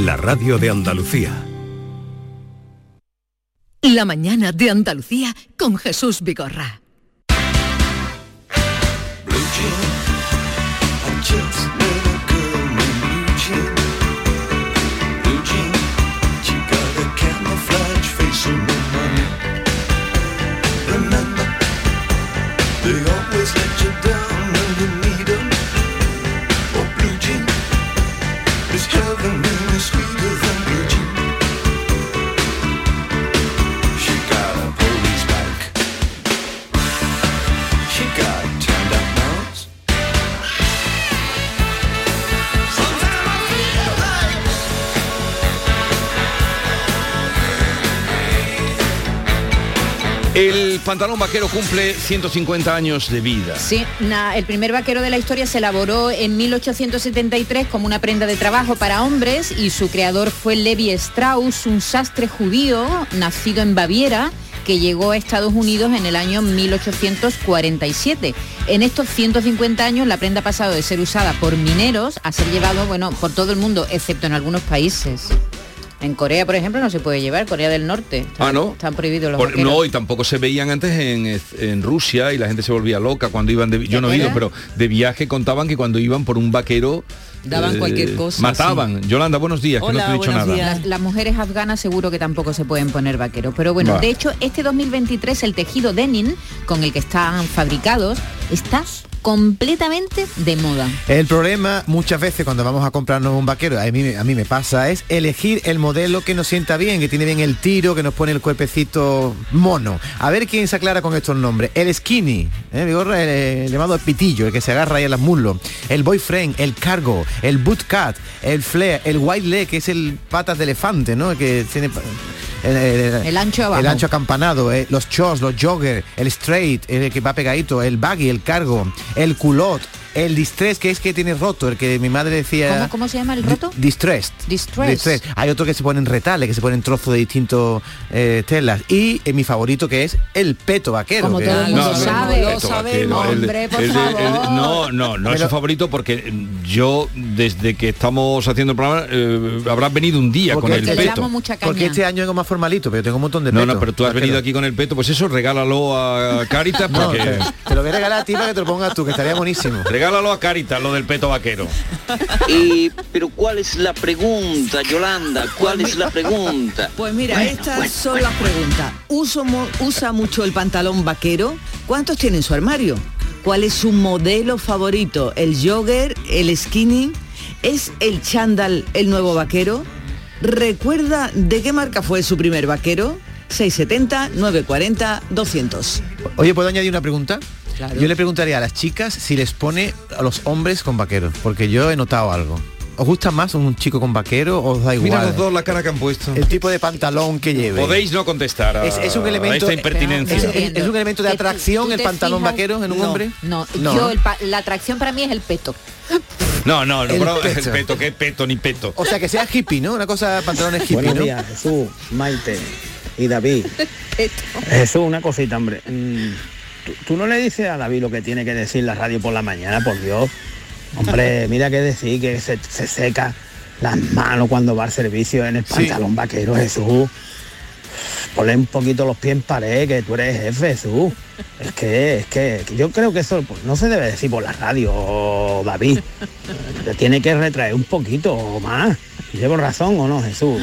La radio de Andalucía. La mañana de Andalucía con Jesús Vigorra. El pantalón vaquero cumple 150 años de vida. Sí, el primer vaquero de la historia se elaboró en 1873 como una prenda de trabajo para hombres y su creador fue Levi Strauss, un sastre judío nacido en Baviera que llegó a Estados Unidos en el año 1847. En estos 150 años la prenda ha pasado de ser usada por mineros a ser llevado, bueno, por todo el mundo, excepto en algunos países. En Corea, por ejemplo, no se puede llevar, Corea del Norte. Están, Ah, ¿no? Están prohibidos los Por- no, y tampoco se veían antes en, en Rusia y la gente se volvía loca cuando iban de... Yo no he ido, pero de viaje contaban que cuando iban por un vaquero... eh, Daban cualquier cosa, Mataban. Yolanda, buenos días, que no te he dicho nada. Las, las mujeres afganas seguro que tampoco se pueden poner vaqueros. Pero bueno, Va. de hecho, este 2023 el tejido denim con el que están fabricados está completamente de moda. El problema muchas veces cuando vamos a comprarnos un vaquero, a mí, a mí me pasa, es elegir el modelo que nos sienta bien, que tiene bien el tiro, que nos pone el cuerpecito mono. A ver quién se aclara con estos nombres. El skinny, ¿eh? El, el llamado pitillo, el que se agarra ahí a las muslos. El boyfriend, el cargo, el bootcut, el flare, el white leg, que es el patas de elefante, ¿no? Que tiene... El, ancho abajo. El ancho acampanado, eh, los shorts, los jogger, el straight, el que va pegadito, el baggy, el cargo, el culot, el distress, que es que tiene roto, el que mi madre decía... ¿Cómo, cómo se llama el roto? Distressed. Distressed. Hay otro que se ponen retales, que se ponen trozos de distintos eh, telas. Y eh, mi favorito que es el peto vaquero. Como que- todo el mundo no, sabe. Vaquero, el- hombre, por el- el- favor. no, no, no es su favorito porque yo desde que estamos haciendo el programa eh, habrás venido un día Porque con el te Le peto. damos mucha caña. Porque este año vengo más formalito, pero tengo un montón de No, peto. no, pero tú has vaquero. venido aquí con el peto, pues eso regálalo a Caritas No, porque te, te lo voy a regalar a ti para que te lo pongas tú, que estaría buenísimo. Regálalo a Caritas lo del peto vaquero. Y, pero ¿cuál es la pregunta, Yolanda? ¿Cuál es la pregunta? Pues mira, estas son las preguntas. ¿Uso mo- ¿Usa mucho el pantalón vaquero? ¿Cuántos tiene en su armario? ¿Cuál es su modelo favorito? ¿El jogger? ¿El skinny? ¿Es el chándal el nuevo vaquero? ¿Recuerda de qué marca fue su primer vaquero? 670, 940, 200. Oye, ¿puedo añadir una pregunta? Claro. Yo le preguntaría a las chicas si les pone a los hombres con vaqueros, porque yo he notado algo. ¿Os gusta más un chico con vaquero o os da igual? Mira los dos la cara que han puesto. El tipo de pantalón que lleve. Podéis no contestar a, Es, es un elemento a esta impertinencia. Es, es- es un elemento de atracción el pantalón fijas- vaquero en un No, hombre. No, No. yo el la atracción para mí es el peto. No, no, no, El pero peto. el peto, qué peto ni peto. O sea que sea hippie, ¿no? Una cosa pantalones hippie, Buenos ¿no? días, Jesús, Maite y David. Jesús, una cosita, hombre. Mm, ¿tú, tú no le dices a David lo que tiene que decir la radio por la mañana, por Dios? Hombre, mira que decir que se, se seca las manos cuando va al servicio en el Sí. pantalón vaquero, Jesús. Ponle un poquito los pies en pared, que tú eres jefe, Jesús. Es que, es que, yo creo que eso pues, no se debe decir por la radio, David. Te tiene que retraer un poquito más. ¿Llevo razón o no, Jesús?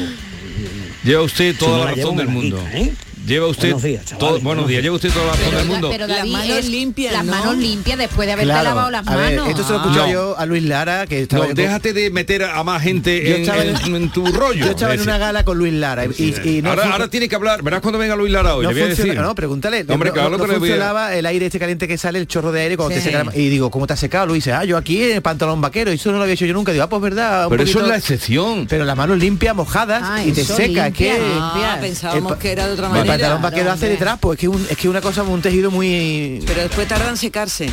Lleva usted toda no la razón del mundo. ¿eh? Lleva usted Buenos días, chavales, todo- buenos buenos días, días. lleva usted toda la razón del mundo. pero Las David, manos es limpias, Las ¿no? manos limpias después de haberte Claro. lavado las a ver, manos. esto se lo No. yo a Luis Lara, que estaba No, déjate de meter a más gente en, estaba en- en- en tu rollo. Yo estaba en una gala con Luis Lara y, y no ahora, fun- ahora tiene que hablar. Verás cuando venga Luis Lara hoy. no le voy a funciona- decir. no, pregúntale. Hombre, no, claro que funcionaba el aire este caliente que sale, el chorro de aire cuando Sí. te seca la- Y digo, ¿cómo te has secado? Luis dice, ah, yo aquí en el pantalón vaquero. Y eso no lo había hecho yo nunca. Digo, ah, pues verdad. Pero eso es la excepción. Pero las manos limpias, mojadas Ah, y te seca. Que Ah, pa- que era de otra manera. Pantalón vaquero hace de trapo. Es que un- es que una cosa, un tejido muy... Pero después tardan en secarse.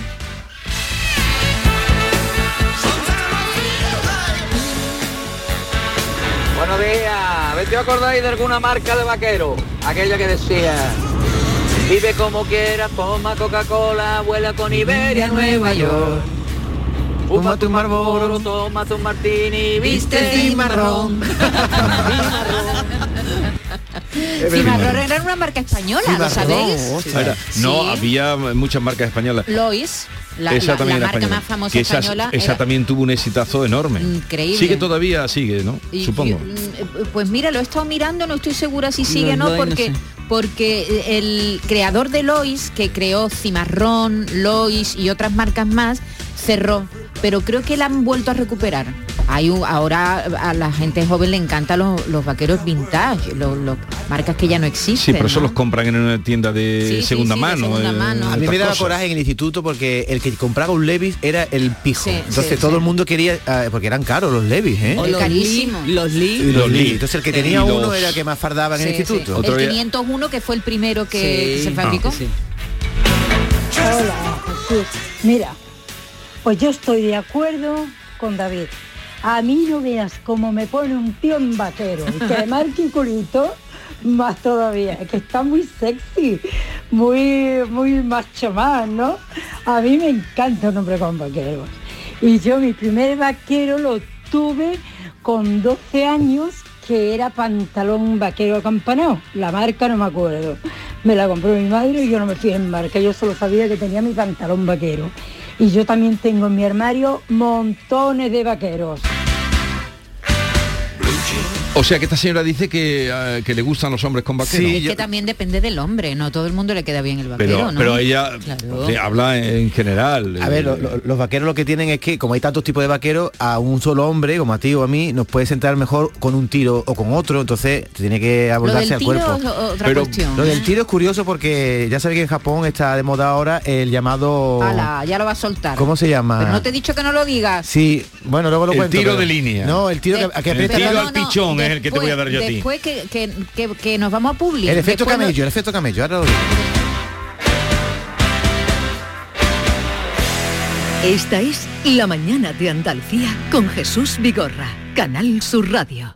Buenos días. A ver si os acordáis de alguna marca de vaquero. Aquella que decía... Vive como quiera, toma Coca-Cola, vuela con Iberia a Nueva York. Fúmate un Marlboro, martini, Viste cimarrón. Cimarrón era una marca española, ¿lo sabéis? Era- No, Sí. había muchas marcas españolas. Lois, la, esa la- también la era marca española. más famosa Que esa, española. esa era- también tuvo un exitazo enorme. Increíble. Sigue todavía, sigue, ¿no? Y Supongo. yo, mm, pues mira, lo he estado mirando, no estoy segura si sigue No, no, porque sé. porque el creador de Lois, que creó Cimarrón, Lois y otras marcas más, cerró. Pero creo que la han vuelto a recuperar. Hay un- ahora a la gente joven le encantan los, los vaqueros vintage, los, los marcas que ya no existen. Sí, pero eso ¿no? los compran en una tienda de Sí, segunda sí, de mano. segunda eh, mano. A mí me daba cosas. coraje en el instituto porque el que compraba un Levis era el pijo. Sí, Entonces sí, todo sí. el mundo quería, ah, porque eran caros los Levis, ¿eh? O los Lee, carísimo. los Y Lee. los Lee. Entonces el que tenía uno los- era el que más fardaba en el instituto. El día- 501 que fue el primero que Sí. se fabricó. Sí. Hola, Jesús. Mira, pues yo estoy de acuerdo con David. A mí no veas cómo me pone un tío en vaquero que marque un culito, más todavía, que está muy sexy, muy, muy macho más, ¿no? A mí me encanta un hombre con vaqueros. Y yo mi primer vaquero lo tuve con 12 años, que era pantalón vaquero acampanado. La marca no me acuerdo. Me la compró mi madre y yo no me fijé en marca. Yo solo sabía que tenía mi pantalón vaquero. Y yo también tengo en mi armario montones de vaqueros. O sea que esta señora dice que, que le gustan los hombres con vaqueros. Sí, Es que también depende del hombre, no todo el mundo le queda bien el vaquero, pero, ¿no? pero ella Claro. habla en general. A ver, eh, lo- lo- los vaqueros lo que tienen es que, como hay tantos tipos de vaqueros, a un solo hombre, como a ti o a mí, nos puede sentar mejor con un tiro o con otro, entonces tiene que abordarse al tiro cuerpo. otra Pero cuestión. Lo del ¿eh? tiro es curioso porque ya sabes que en Japón está de moda ahora el llamado... Ala, ya lo va a soltar. ¿Cómo se llama? Pero no te he dicho que no lo digas. Sí, bueno, luego lo El cuento. tiro pero- de línea. No, el tiro que, que El aprieta tiro la- al pichón es el que te voy a dar yo a ti. Después que, que, que- que nos vamos a publicar. El efecto camello, el efecto camello. Ahora lo digo. Esta es La mañana de Andalucía con Jesús Vigorra, Canal Sur Radio.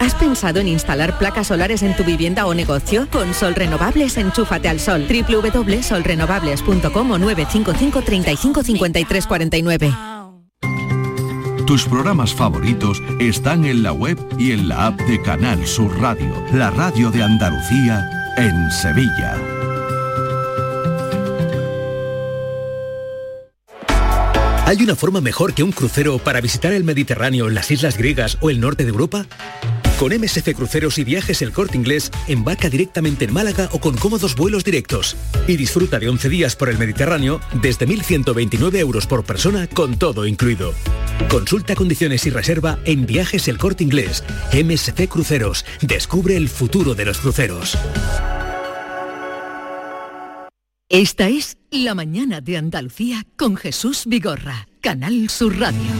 ¿Has pensado en instalar placas solares en tu vivienda o negocio? Con Sol Renovables, enchúfate al sol. www.solrenovables.com o 955 35 53 49. Tus programas favoritos están en la web y en la app de Canal Sur Radio, la radio de Andalucía en Sevilla. ¿Hay una forma mejor que un crucero para visitar el Mediterráneo, las islas griegas o el norte de Europa? Con MSC Cruceros y Viajes El Corte Inglés, embarca directamente en Málaga o con cómodos vuelos directos y disfruta de 11 días por el Mediterráneo desde 1.129 euros por persona con todo incluido. Consulta condiciones y reserva en Viajes El Corte Inglés. MSC Cruceros. Descubre el futuro de los cruceros. Esta es La mañana de Andalucía con Jesús Vigorra, Canal Sur Radio.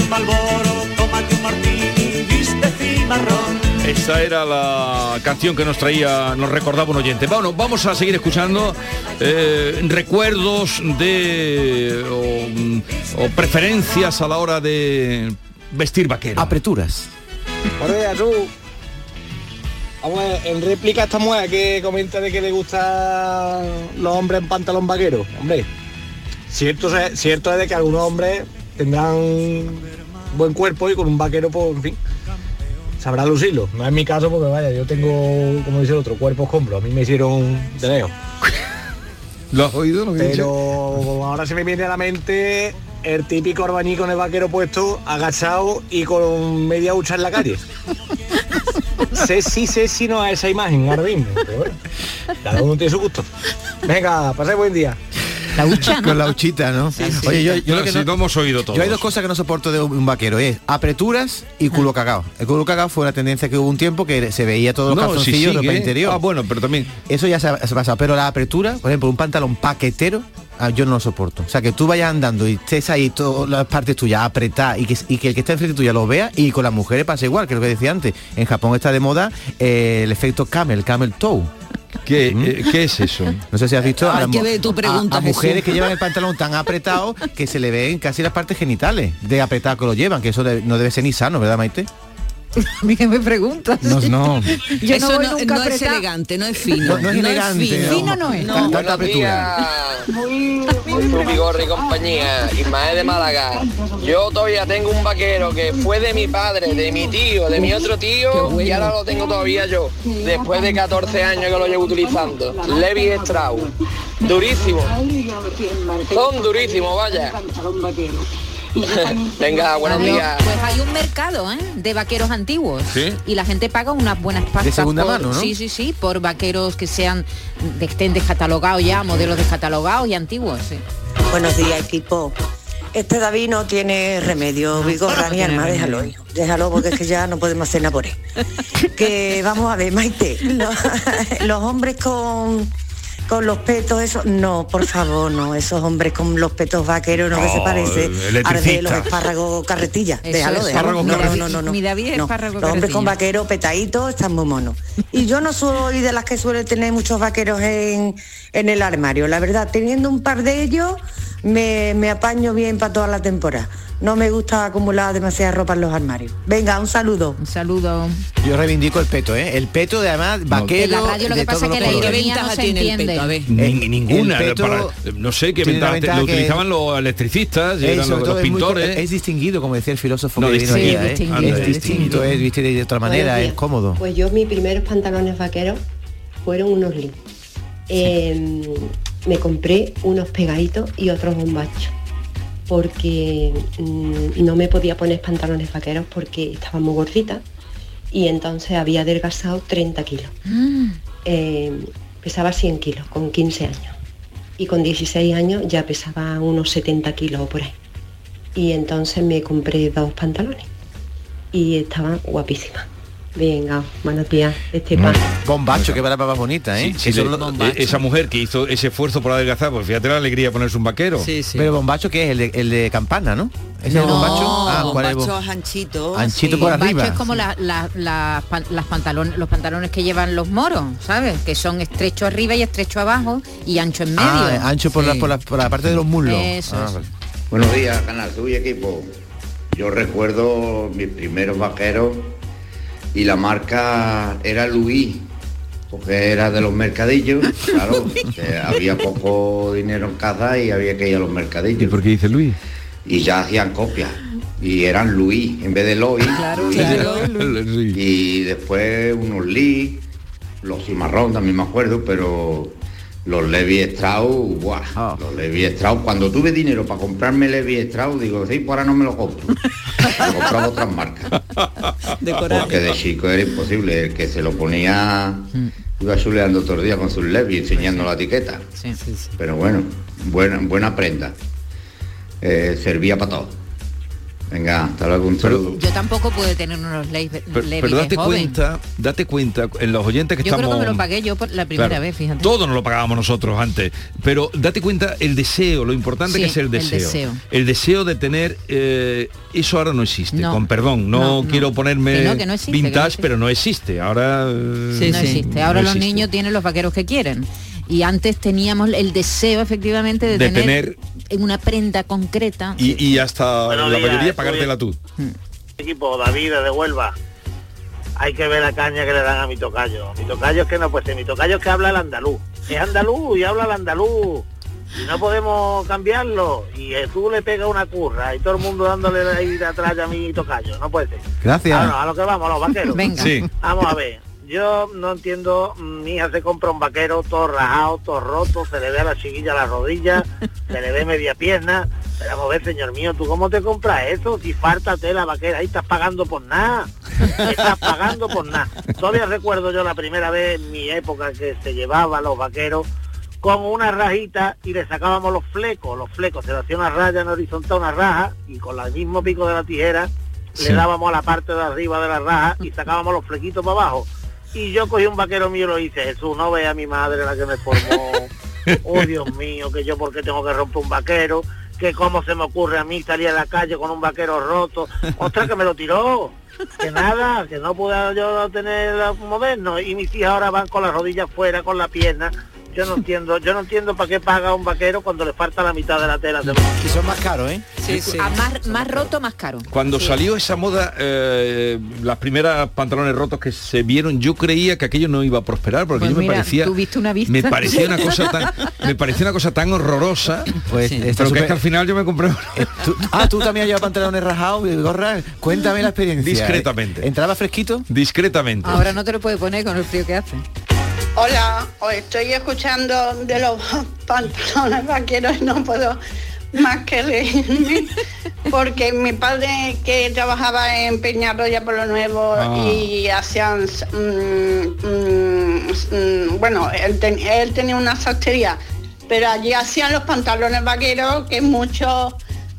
Un Malboro, tómate un martini, viste cimarrón. Es Esa era la canción que nos traía, nos recordaba un oyente. Bueno, vamos a seguir escuchando eh, recuerdos de o, o preferencias a la hora de vestir vaquero. Apreturas. Vamos a ver, en réplica a esta mujer que comenta de que le gustan los hombres en pantalón vaquero. Hombre, cierto, es- cierto es de que algunos hombres tendrán buen cuerpo y con un vaquero, pues, en fin, sabrá lucirlo. No es mi caso porque, vaya, yo tengo, como dice el otro, cuerpo escombro. A mí me hicieron de lejos. ¿Lo has oído? Lo Pero ahora se me viene a la mente el típico orbañí con el vaquero puesto, agachado y con media hucha en la calle. sé si, sé si no a esa imagen ahora mismo. Pero bueno, cada uno tiene su gusto. Venga, pasé buen día. La hucha, Con la huchita, ¿no? Oye, yo, yo lo No, que sí, no, hemos oído todos. yo hay dos cosas que no soporto de un vaquero, es apreturas y culo cagado. El culo cagado fue una tendencia que hubo un tiempo que se veía todos los No, si calzoncillos ropa interior. Ah, bueno, pero también Eso ya se ha, se ha pasado, pero la apretura, por ejemplo, un pantalón paquetero, ah, yo no lo soporto. O sea, que tú vayas andando y estés ahí todas las partes tuyas apretadas y que, y que el que está enfrente tuya lo vea y con las mujeres pasa igual, que es lo que decía antes. En Japón está de moda eh, el efecto camel, camel toe. ¿Qué, eh, ¿qué es eso? No sé si has visto a, que tu pregunta, mujeres que llevan el pantalón tan apretado que se le ven casi las partes genitales de apretado que lo llevan, que eso de- no debe ser ni sano, ¿verdad, Maite? A mí que me preguntas. No, no. Yo Eso no voy no, nunca no es elegante, no es fino. No, no es elegante, fino. no. Fino no es. Tan- tanta apretura. Vigorri y compañía, Ismael de Málaga. Yo todavía tengo un vaquero que fue de mi padre, de mi tío, de mi otro tío y ahora lo tengo todavía yo, después de 14 años que lo llevo utilizando. Levi Strauss. Durísimo. Son durísimos, vaya. Venga, buenos Adiós. días. Pues hay un mercado ¿eh? de vaqueros antiguos ¿Sí? y la gente paga unas buenas pastas segunda por, mano, ¿no? sí sí sí por vaqueros que sean de estén descatalogados ya modelos descatalogados y antiguos sí. Buenos días, equipo. Este David no tiene remedio, Vigorra, mi alma, déjalo, hijo. Déjalo porque es que ya no podemos hacer nada por él. Que vamos a ver, Maite, los, los hombres con, con los petos, eso, no, por favor, no, esos hombres con los petos vaqueros, no, que se Oh, parece a los de los espárragos carretilla. Eso Déjalo, es. déjalo. No, no, no, no, no. Mi David es No, espárrago Los hombres con vaqueros petaditos están muy monos. Y yo no soy de las que suele tener muchos vaqueros en, en el armario. La verdad, teniendo un par de ellos, me, me apaño bien para toda la temporada. No me gusta acumular demasiada ropa en los armarios. Venga, un saludo. un saludo Yo reivindico el peto, ¿eh? El peto de además vaquero. En la radio lo de que pasa todos es que los la colores. ¿Qué ironía no ventaja se tiene el peto? A ver. Ni- El- ninguna, el peto para- no sé qué ventaja, lo que- utilizaban los electricistas, y Eh, eran los, los es, muy- pintores. es distinguido, como decía el filósofo No, que vino distinguido. ayer, ¿eh? Sí, Es distinguido, distinto, es viste de otra manera, Buenos es cómodo. Pues yo mis primeros pantalones vaqueros fueron unos lee. Eh, me compré unos pegaditos y otros bombachos porque mm, no me podía poner pantalones vaqueros porque estaba muy gordita y entonces había adelgazado 30 kilos. Eh, pesaba 100 kilos con 15 años y con 16 años ya pesaba unos 70 kilos por ahí. Y entonces me compré dos pantalones y estaban guapísimas. Venga, buenos días, Esteban. Bombacho, qué palabra más bonita, ¿eh? Sí, sí, Eso le- lo- eh, esa mujer que hizo ese esfuerzo por adelgazar, pues fíjate la alegría de ponerse un vaquero. Sí, sí. Pero bombacho que es el de, el de campana, ¿no? ¿Ese es el bombacho? Ah, ¿cuál es el bombacho bom- es anchito. Anchito sí. por Bombacho arriba. es como la- la- la pan- las pantalones, los pantalones que llevan los moros, ¿sabes? Que son estrecho arriba y estrecho abajo y ancho en medio. Ah, ancho por, por, la, por la parte de los muslos. Eso Ah. Buenos días, Canal Suy equipo. Yo recuerdo mis primeros vaqueros y la marca era Louis, porque era de los mercadillos, claro, que había poco dinero en casa y había que ir a los ¿Y mercadillos. por qué dice Luis? Y ya hacían copias. Y eran Louis en vez de Lois. Sí. Y después unos Lee, los cimarrón también me acuerdo, pero los Levi Strauss, ¡buah! Ah. Los Levi Strauss, cuando tuve dinero para comprarme Levi Strauss, digo, sí, pues ahora no me lo compro. Compraba otras marcas. Porque de chico era imposible, el que se lo ponía iba chuleando todo el día con sus Levi, enseñando la etiqueta. Sí. Pero bueno, buena, buena prenda. Eh, servía para todo. Venga, hasta luego, un saludo. Yo tampoco pude tener unos Levis Pero, pero date joven. cuenta, date cuenta, en los oyentes que Yo creo estamos... que me lo pagué yo por la primera Claro, vez, fíjate. Todo nos lo pagábamos nosotros antes. Pero date cuenta el deseo, lo importante Sí, que es el el deseo. El deseo de tener eh, eso ahora no existe. No. Con perdón, no, No, no. quiero ponerme Que no, que no existe, que no vintage, pero no existe. Ahora eh, no existe. Ahora no los existe. niños tienen los vaqueros que quieren. Y antes teníamos el deseo efectivamente de, De tener, tener- en una prenda concreta. Y, y hasta Buenos la días, mayoría pagártela tú. equipo David de Huelva hay que ver la caña que le dan a mi tocayo mi tocayo es que no puede mi tocayo es que habla el andaluz es andaluz y habla el andaluz y no podemos cambiarlo y eh, tú le pegas una curra y todo el mundo dándole ahí de atrás a mi tocayo no puede ser Gracias. A lo que vamos a los vaqueros Venga. Sí. vamos a ver yo no entiendo, mm, mi hija se compra un vaquero todo rajado, todo roto, se le ve a la chiquilla la rodilla, se le ve media pierna. Pero vamos a ver, señor mío, ¿tú cómo te compras eso? Si falta tela vaquera, ahí estás pagando por nada. Estás pagando por nada. Todavía recuerdo yo la primera vez en mi época que se llevaba los vaqueros con una rajita y le sacábamos los flecos. Los flecos, se le hacía una raya en horizontal, una raja, y con el mismo pico de la tijera Sí. le dábamos a la parte de arriba de la raja y sacábamos los flequitos para abajo. Y yo cogí un vaquero mío y lo hice, Jesús, no ve a mi madre la que me formó. Oh Dios mío, que yo porque tengo que romper un vaquero, que cómo se me ocurre a mí salir a la calle con un vaquero roto. Otra que me lo tiró. Que nada, que no pude yo tener un moderno. Y mis hijas ahora van con las rodillas fuera, con la pierna. Yo no entiendo, yo no entiendo para qué paga un vaquero cuando le falta la mitad de la tela. Y son más caros, ¿eh? A más, más roto, más caro. Cuando Sí. salió esa moda, eh, las primeras pantalones rotos que se vieron, yo creía que aquello no iba a prosperar, porque Pues yo me parecía, tuviste una vista. me parecía una cosa tan, me parecía una cosa tan horrorosa, Pues pero está que es que al final yo me compré uno. Tú- ah, tú también has llevado pantalones rajados y gorra. Cuéntame la experiencia. Discretamente. ¿Entraba fresquito? discretamente. Ahora no te lo puede poner con el frío que hace. Hola, os estoy escuchando de los pantalones vaqueros y no puedo más que reírme porque mi padre que trabajaba en Peñarroya por lo Nuevo Ah. y hacían mm, mm, mm, bueno él, ten- él tenía una sastrería pero allí hacían los pantalones vaqueros que muchos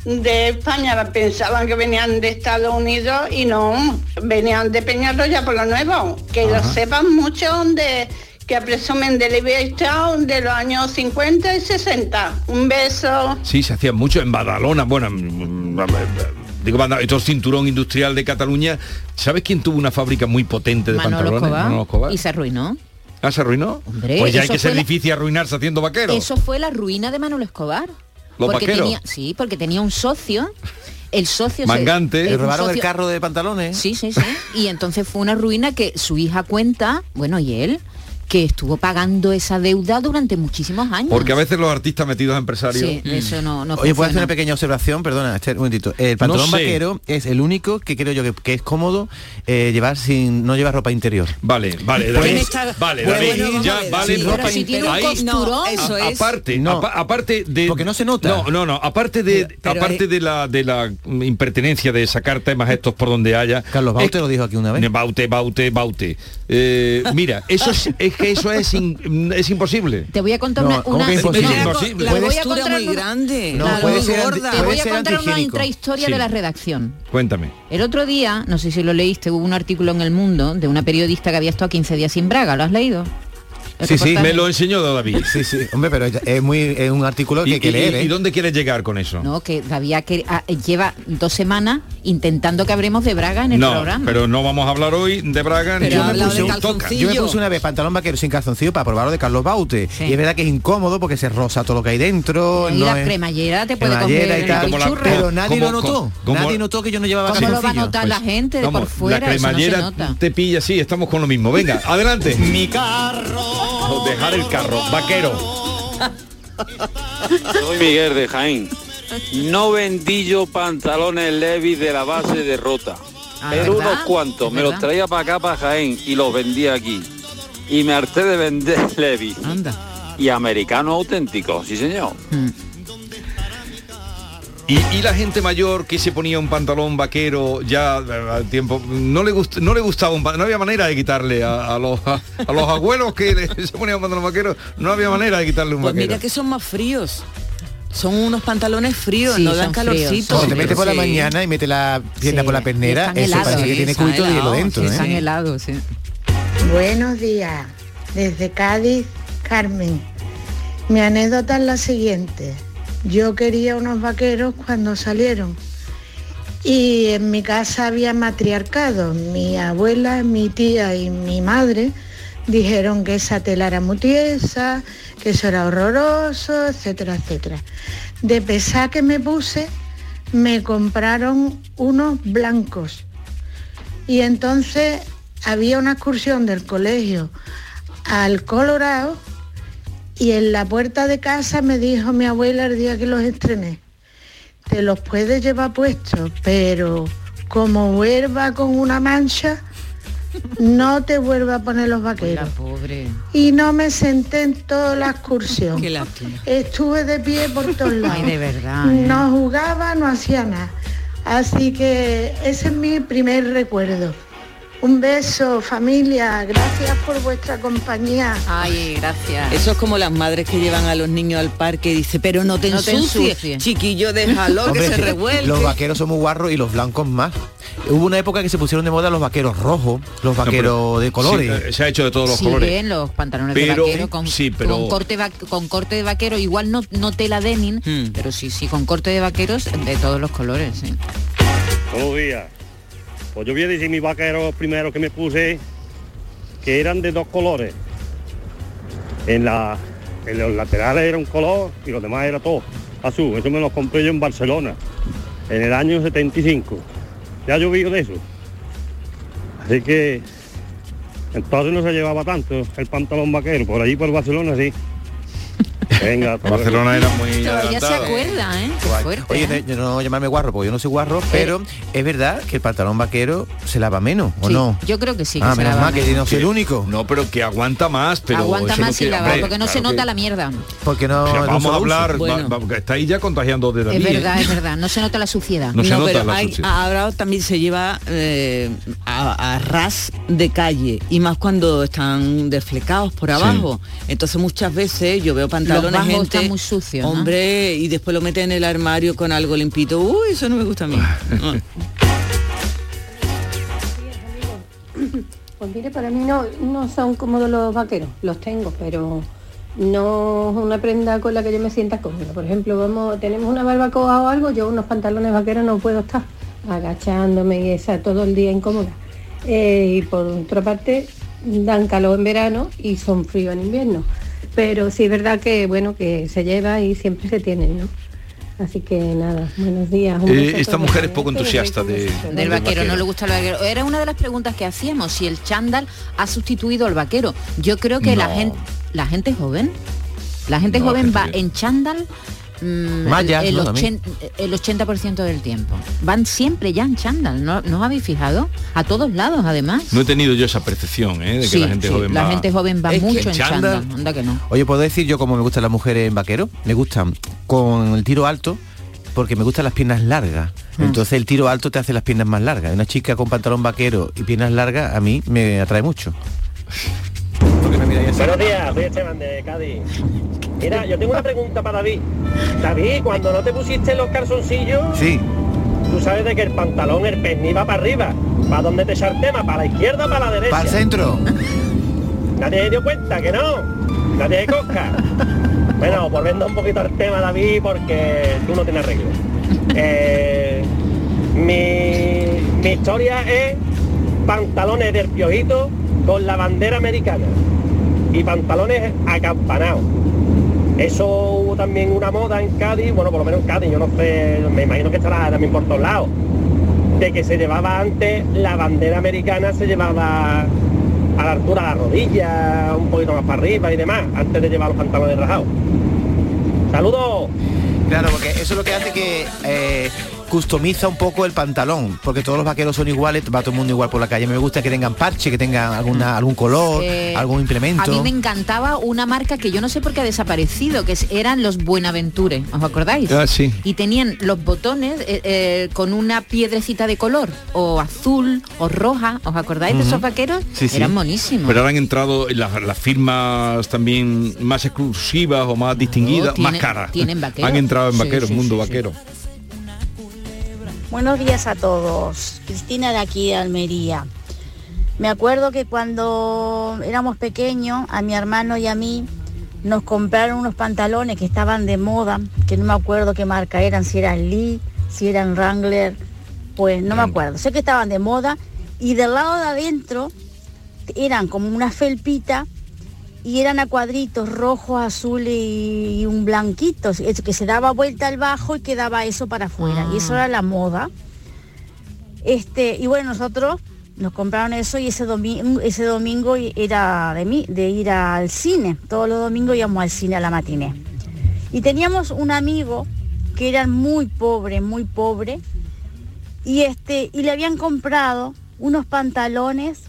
de España pensaban que venían de Estados Unidos y no, venían de Peñarroya por lo nuevo. Que lo Ajá. sepan mucho de que presumen de Levi Strauss de los años 50 y 60. Un beso. Sí, se hacía mucho en Badalona, bueno, digo, esto es cinturón industrial de Cataluña. ¿Sabes quién tuvo una fábrica muy potente de Manolo pantalones? Escobar, Manolo Escobar. y se arruinó. ¿Ah, se arruinó? Hombre, pues ya hay que ser la- difícil arruinarse haciendo vaqueros. Eso fue la ruina de Manuel Escobar. ¿Los porque vaqueros? tenía, sí, porque tenía un socio. El socio se- Mangante. Le robaron el carro de pantalones. Sí, sí, sí. Y entonces fue una ruina que su hija cuenta, bueno, y él, que estuvo pagando esa deuda durante muchísimos años. Porque a veces los artistas metidos a empresarios... Sí, eso no, no Oye, ¿puedo hacer una pequeña observación? Perdona, Esther, un momentito. El pantalón sé. vaquero es el único que creo yo que, que es cómodo eh, llevar sin no llevar ropa interior. Vale, vale, David. Pues- vale, David, bueno, vamos ya vale. sí, ropa si a- es. Aparte, No. apa- aparte de Porque no se nota. No, no, no, aparte de pero aparte hay- de la de la impertinencia de sacar temas estos por donde haya. Carlos Baute lo dijo aquí una vez. Baute, Baute, Baute. Eh, mira, eso es, es que eso es in- es imposible. Te voy a contar No, una, ¿cómo una- imposible? Voy a contar muy una- grande. No, puede ser gorda. Te voy a contar una intrahistoria Sí. de la redacción. Cuéntame. El otro día, no sé si lo leíste, hubo un artículo en El Mundo de una periodista que había estado 15 días sin braga. ¿Lo has leído? Sí, sí. Me lo enseñó David. Sí, sí, hombre, pero es muy es un artículo que ¿Y, hay que leer. y- ¿eh? y dónde quieres llegar con eso? No, que había que lleva dos semanas intentando que hablemos de Braga en el no, programa. pero no vamos a hablar hoy de Braga ni yo, me puse, yo me puse una vez pantalón vaquero sin calzoncillo para probarlo de Carlos Baute. Y es verdad que es incómodo porque se rosa todo lo que hay dentro. y no la es- cremallera te puede cremallera coger y tal. pero nadie como- lo notó. como- nadie notó que yo no llevaba ¿Cómo lo va a calzoncillo. notar la gente de Vamos, por fuera? la no cremallera te pilla, sí, estamos con lo mismo. Venga, adelante. Mi carro. O dejar el carro. Vaquero. Soy Miguel de Jaén. No vendí yo pantalones Levi de la base de Rota. Ah, pero ¿verdad? unos cuantos. ¿Es Me los traía para acá, para Jaén, y los vendía aquí. Y me harté de vender Levi. Y americanos auténticos, sí señor. Y, y la gente mayor que se ponía un pantalón vaquero ya al tiempo, no le gust- no le gustaba un no había manera de quitarle a, a los a, a los abuelos que le- se ponían un pantalón vaquero, no había manera de quitarle un Pues vaquero. mira que son más fríos. Son unos pantalones fríos, Sí, no dan calorcito. Cuando te metes por la Sí. mañana y mete la pierna por la pernera, están eso helados, parece que tiene cubito de hielo helados, dentro. sí, ¿eh? están helados, sí. Buenos días. Desde Cádiz, Carmen. Mi anécdota es la siguiente. Yo quería unos vaqueros cuando salieron. Y en mi casa había matriarcado. Mi abuela, mi tía y mi madre dijeron que esa tela era muy tiesa, que eso era horroroso, etcétera, etcétera. De pesar que me puse, me compraron unos blancos. Y entonces había una excursión del colegio al Colorado y en la puerta de casa me dijo mi abuela el día que los estrené, te los puedes llevar puestos, pero como vuelva con una mancha, no te vuelva a poner los vaqueros. Pobre. Y no me senté en toda la excursión. Qué. Estuve de pie por todos lados. Ay, de verdad, ¿eh? No jugaba, no hacía nada. Así que ese es mi primer recuerdo. Un beso, familia. Gracias por vuestra compañía. Ay, gracias. Eso es como las madres que llevan a los niños al parque y dice, pero no te No te ensucies, chiquillo, déjalo Hombre, que se revuelve. Los vaqueros son muy guarros y los blancos más. Hubo una época que se pusieron de moda los vaqueros rojos, los vaqueros de colores. Sí, eh, se ha hecho de todos los Sí, colores. bien, los pantalones de Pero- vaquero con, sí, pero- con corte va- con corte de vaquero, igual no, no tela denim, Hmm. pero sí, sí, con corte de vaqueros de todos los colores, sí. Buenos días. Pues yo voy a decir mis vaqueros primero que me puse, que eran de dos colores. En, la, en los laterales era un color y los demás era todo azul. Eso me los compré yo en Barcelona, en el año 75. Ya llovido de eso. Así que entonces no se llevaba tanto el pantalón vaquero. Por allí por Barcelona sí. Venga, luego. Barcelona era muy Todavía se acuerda, ¿eh? Fuerte, Oye, ¿eh? no- yo no llamarme guarro porque yo no soy guarro, pero es verdad que el pantalón vaquero se lava menos, ¿o Sí, no? Yo creo que sí, que ah, se menos lava mal que no soy el único. No, pero que aguanta más, pero Aguanta eso no más sin lavar, porque no se claro nota que- la mierda. Porque no. O sea, no vamos a hablar, Bueno. va- va- está ahí ya contagiando de David. Es ¿eh? verdad, es verdad, no se nota la suciedad. No se nota pero la hay- suciedad. ahora también se lleva eh, a, a ras de calle y más cuando están desflecados por abajo. Entonces muchas veces yo veo pantalones bajos gente, están muy sucios, ¿no? hombre, y después lo meten en el armario con algo limpito. Uy, eso no me gusta a mí. No. Pues mire, para mí no, no son cómodos los vaqueros, los tengo, pero no es una prenda con la que yo me sienta cómoda. Por ejemplo, vamos, tenemos una barbacoa o algo, yo unos pantalones vaqueros no puedo estar agachándome y esa todo el día incómoda. Eh, y por otra parte, dan calor en verano y son fríos en invierno. Pero sí es verdad que bueno que se lleva y siempre se tienen, ¿no? Así que nada, buenos días. un Eh, esta mujer es poco entusiasta de, Del vaquero, no le gusta el vaquero. Era una de las preguntas que hacíamos, si el chándal ha sustituido al vaquero. Yo creo que la gente, la gente joven, la gente No, joven va en chándal mm, el, ¿no? También. 80, el 80% del tiempo. Van siempre ya en chándal, ¿no, ¿no os habéis fijado? A todos lados, además. No he tenido yo esa percepción, ¿eh? De que Sí, la gente sí, joven la va... gente joven va Es mucho en chándal- chándal. Anda que no. Oye, ¿puedo decir yo cómo me gustan las mujeres en vaquero? Me gustan con el tiro alto porque me gustan las piernas largas. Mm. Entonces el tiro alto te hace las piernas más largas. Una chica con pantalón vaquero y piernas largas a mí me atrae mucho. Buenos días, soy Esteban de Cádiz. Mira, yo tengo una pregunta para David. David, cuando no te pusiste los calzoncillos, Sí. tú sabes de que el pantalón, el pernil va para arriba. ¿Para dónde te echa el tema? ¿Para la izquierda o para la derecha? Para el centro. Nadie se dio cuenta que no. Nadie de cosca. Bueno, volviendo un poquito al tema, David, porque tú no tienes arreglo. Eh, mi, mi historia es pantalones del piojito con la bandera americana y pantalones acampanados. Eso hubo también una moda en Cádiz, bueno, por lo menos en Cádiz, yo no sé, me imagino que estará también por todos lados, de que se llevaba antes, la bandera americana se llevaba a la altura de la rodilla, un poquito más para arriba y demás, antes de llevar los pantalones rajados. ¡Saludos! Claro, porque eso es lo que hace que eh, customiza un poco el pantalón, porque todos los vaqueros son iguales, va todo el mundo igual por la calle. Me gusta que tengan parche, que tengan alguna, algún color, Eh, algún implemento. A mí me encantaba una marca que yo no sé por qué ha desaparecido, que eran los Buenaventure, ¿os acordáis? Ah, sí. Y tenían los botones eh, eh, con una piedrecita de color, o azul, o roja, ¿os acordáis de esos vaqueros? Sí, sí. Eran buenísimos. Pero ahora han entrado las, las firmas también más exclusivas o más distinguidas, más caras. tienen vaqueros. Han entrado en vaqueros, sí, mundo sí, sí. vaquero. Buenos días a todos. Cristina de aquí de Almería. Me acuerdo que cuando éramos pequeños, a mi hermano y a mí nos compraron unos pantalones que estaban de moda, que no me acuerdo qué marca eran, si eran Lee, si eran Wrangler, pues no me acuerdo. Sé que estaban de moda y del lado de adentro eran como una felpita y eran a cuadritos rojos, azules y, un blanquito, es que se daba vuelta al bajo y quedaba eso para afuera. Y eso era la moda. Este, y bueno, nosotros nos compraron eso y ese domingo, ese domingo era de mí, de ir al cine. Todos los domingos íbamos al cine a la matiné. Y teníamos un amigo que era muy pobre, muy pobre, y este, y le habían comprado unos pantalones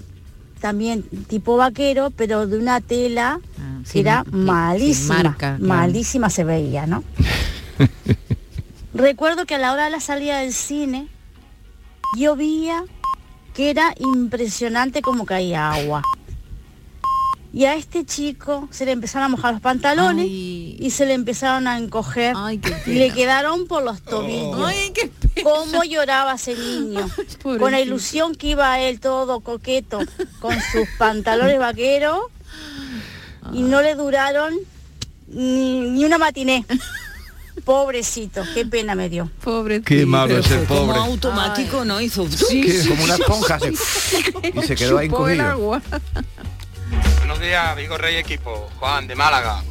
también tipo vaquero, pero de una tela que sin- era malísima, marca, claro. malísima se veía, ¿no? Recuerdo que a la hora de la salida del cine llovía que era impresionante como caía agua. Y a este chico se le empezaron a mojar los pantalones y se le empezaron a encoger y le quedaron por los tobillos. ¿Cómo lloraba ese niño? con la ilusión que iba él todo coqueto con sus pantalones vaqueros y no le duraron ni, ni una matiné. Pobrecito, qué pena me dio. Pobre. Qué malo es el Como pobre. automático, ¿no? Hizo Que como una esponja se- y se quedó ahí encogido. Días, Vigo Rey Equipo. Juan, de Málaga.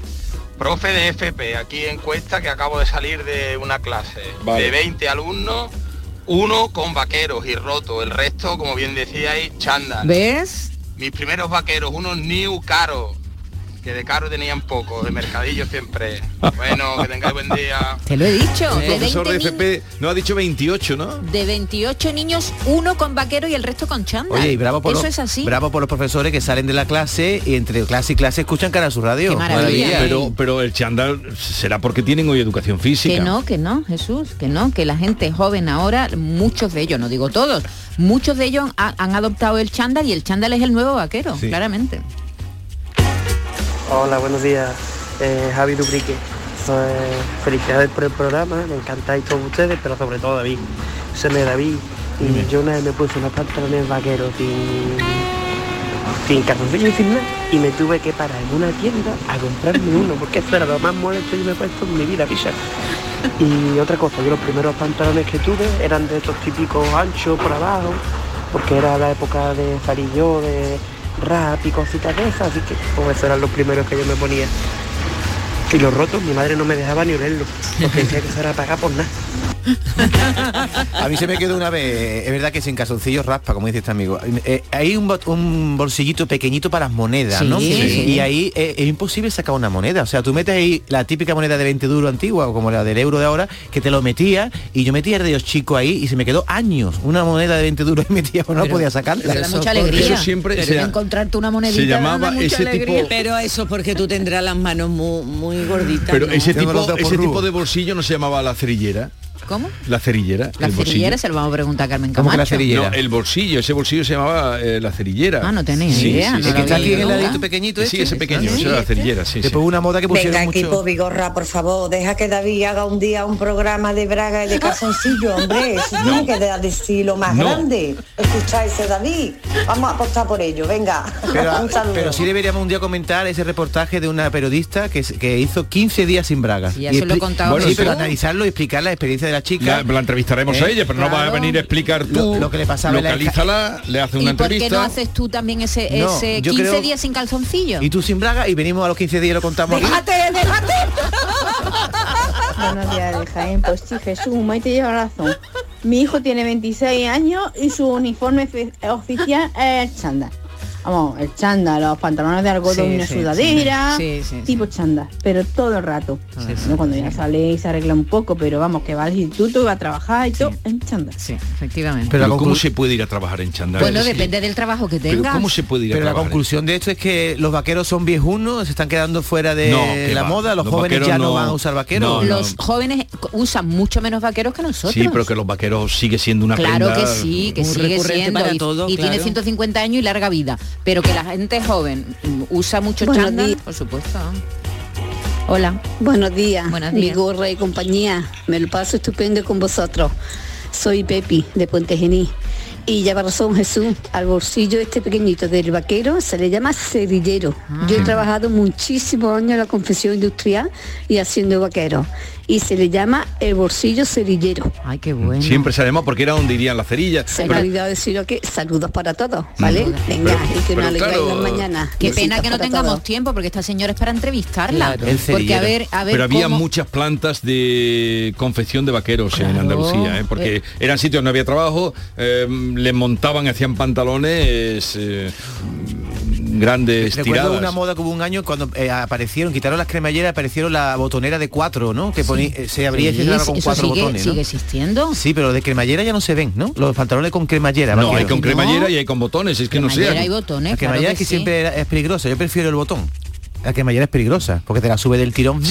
Profe de FP, aquí en Cuesta, que acabo de salir de una clase. Vale. De 20 alumnos, uno con vaqueros y roto, el resto, como bien decíais, chándal. ¿Ves? Mis primeros vaqueros, unos new caros, que de caro tenían poco, de mercadillo siempre. Bueno, que tengáis buen día. Te lo he dicho, El de profesor 20 de FP no ha dicho 28, ¿no? De 28 niños, uno con vaquero y el resto con chándal. Oye, y bravo por, Eso los, es así. bravo por los profesores que salen de la clase y entre clase y clase escuchan Canal Sur Radio. Qué maravilla. Pero, pero el chándal será porque tienen hoy educación física. Que no, que no, Jesús, que no, que la gente joven ahora, muchos de ellos, no digo todos, muchos de ellos ha- han adoptado el chándal y el chándal es el nuevo vaquero, Sí. claramente. Hola, buenos días. Eh, Javi Dubrique. Felicidades por el programa, me encantáis todos ustedes, pero sobre todo David. Se me David. Y yo una vez me puse unos pantalones vaqueros sin, sin calzoncillo y sin nada. Y me tuve que parar en una tienda a comprarme uno, porque eso era lo más molesto que me he puesto en mi vida, picha. Y otra cosa, yo los primeros pantalones que tuve eran de estos típicos anchos por abajo, porque era la época de Farillo, de rap y cositas de esas, así que pues esos eran los primeros que yo me ponía. Y los rotos, mi madre no me dejaba ni olerlo, porque decía que eso era pagar por nada. A mí se me quedó una vez, es verdad que sin calzoncillos raspa, como dice este amigo. Eh, hay un, bot- un bolsillito pequeñito para las monedas, Sí, ¿no? sí. Y ahí eh, es imposible sacar una moneda. O sea, tú metes ahí la típica moneda de 20 duro antigua, o como la del euro de ahora, que te lo metía, y yo metía el dedo chico ahí y se me quedó años. Una moneda de 20 duro y metía, pues no podía sacarla. Mucha alegría. Eso siempre Pero encontrarte una monedita se llamaba mucha ese alegría. tipo- Pero eso porque tú tendrás las manos muy, muy gorditas. Pero ¿no? ese tipo, ese tipo de bolsillo no se llamaba la cerillera. ¿Cómo? La cerillera. La el bolsillo. cerillera se lo vamos a preguntar a Carmen ¿Cómo Camacho. que la cerillera? No, el bolsillo, ese bolsillo se llamaba eh, la cerillera. Ah, no tenía idea, no que está aquí en el nunca. ladito pequeñito Sí, este. ese pequeño, era la cerillera, sí. sí. Después una moda que pusieron Venga, mucho... equipo Vigorra, por favor, deja que David haga un día un programa de braga y de calzoncillo, hombre. Eso tiene que dar de sí lo más No. grande. Escucha ese David. Vamos a apostar por ello, venga. Pero, un saludo. pero sí deberíamos un día comentar ese reportaje de una periodista que, hizo 15 días sin bragas. Sí, ya se lo contado Bueno, sí, pero analizarlo y explicar la experiencia de la chica. La, la entrevistaremos ¿Eh? a ella, pero no va a venir a explicar tú. Lo- lo que le pasaba la Localízala, le hace una ¿Y por qué no entrevista. haces tú también ese, No, ese yo 15 creo- días sin calzoncillo? Y tú sin braga y venimos a los 15 días y lo contamos aquí. ¡Déjate, déjate! Buenos días de Jaén. Pues sí, Jesús, Maite lleva razón. Mi hijo tiene 26 años y su uniforme oficial es el chándal. Vamos, el chándal, los pantalones de algodón Sí, y una sí, sudadera, sí, sí, sí. tipo chándal, pero todo el rato. ¿no? Cuando ya sale y se arregla un poco, pero vamos, que va al instituto, va a trabajar y todo en chándal. Sí, efectivamente. Pero, ¿cómo se puede ir a trabajar en chándal? Bueno, depende del trabajo que Pero tengas. ¿cómo se puede ir a Pero la trabajar? conclusión de esto es que los vaqueros son viejunos, se están quedando fuera de No, la va. moda, los, Los jóvenes ya no, no- van a usar vaqueros. no, Los jóvenes usan mucho menos vaqueros que nosotros. Sí, pero que los vaqueros sigue siendo una Claro prenda que sí, que muy sigue recurrente siendo para y, todo, y claro. tiene 150 años y larga vida, pero que la gente joven usa mucho Buenos chándal, días. por supuesto. Hola. Buenos días, Buenos mi días. gorra y compañía. Me lo paso estupendo con vosotros. Soy Pepi de Puente Gení. Y lleva razón Jesús, al bolsillo este pequeñito del vaquero se le llama cerillero. Yo he Ah. trabajado muchísimos años en la confección industrial y haciendo vaquero. Y se le llama el bolsillo cerillero. Ay, qué bueno. Siempre se llama porque era donde irían las cerillas. Se me ha olvidado decirlo que saludos para todos, ¿vale? Venga, y que pero nos alegráis claro, la mañana. Qué Besitos pena que no tengamos todos. tiempo porque esta señora es para entrevistarla. Claro. Porque a ver, a ver pero había muchas plantas de confección de vaqueros en. Andalucía, ¿eh? porque Eh. eran sitios donde no había trabajo, eh, les montaban, hacían pantalones eh, grandes Recuerdo tiradas. una moda que hubo un año cuando eh, aparecieron, quitaron las cremalleras, aparecieron la botonera de cuatro, ¿no? Que ponía- eh, se abría y se con cuatro sigue, botones, ¿no? sigue existiendo. Sí, pero de cremallera ya no se ven, ¿no? Los pantalones con cremallera. No, hay con No. cremallera y hay con botones, es que no Cremallera sea. y botones, La claro cremallera que es que sí. siempre era- es peligrosa. Yo prefiero el botón. La cremallera es peligrosa porque te la sube del tirón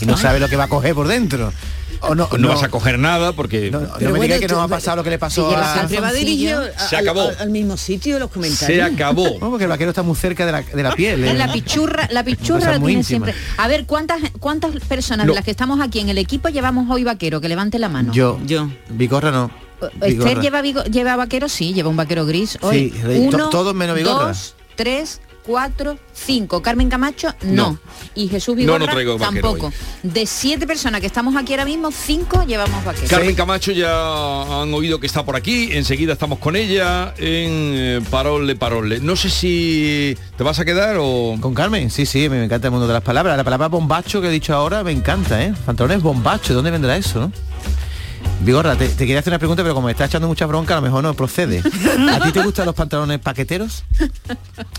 y no sabe lo que va a coger por dentro. O no, no, vas a coger nada porque No, no Pero me bueno, digas que tú- no ha pasado lo que le pasó a... calzoncillo, Siempre va dirigido Se al- acabó. al, al mismo sitio los comentarios. se acabó. No, porque el vaquero está muy cerca de la, de la piel. ¿eh? la pichurra, la pichurra la tiene íntima. siempre. A ver, ¿cuántas cuántas personas de las que estamos aquí en el equipo llevamos hoy vaquero? Que levante la mano. Yo. Yo. Bigorra no. Esther Bigorra. lleva, lleva vaquero, sí, lleva un vaquero gris. Hoy, Sí, uno, todos menos Vigorra. Dos, tres, cuatro, cinco. Carmen Camacho, no. No. Y Jesús No, Vigorra no traigo vaquero tampoco. hoy. De siete personas que estamos aquí ahora mismo, cinco llevamos vaquero. Carmen Camacho ya han oído que está por aquí, enseguida estamos con ella en eh, Parole Parole. No sé si te vas a quedar o... Con Carmen, sí, sí, me me encanta el mundo de las palabras. La palabra bombacho que he dicho ahora me encanta, ¿eh? Pantalones bombacho, ¿dónde vendrá eso, no? Vigorra, te, te quería hacer una pregunta, pero como me está echando mucha bronca, a lo mejor no procede. ¿A ti te gustan los pantalones paqueteros?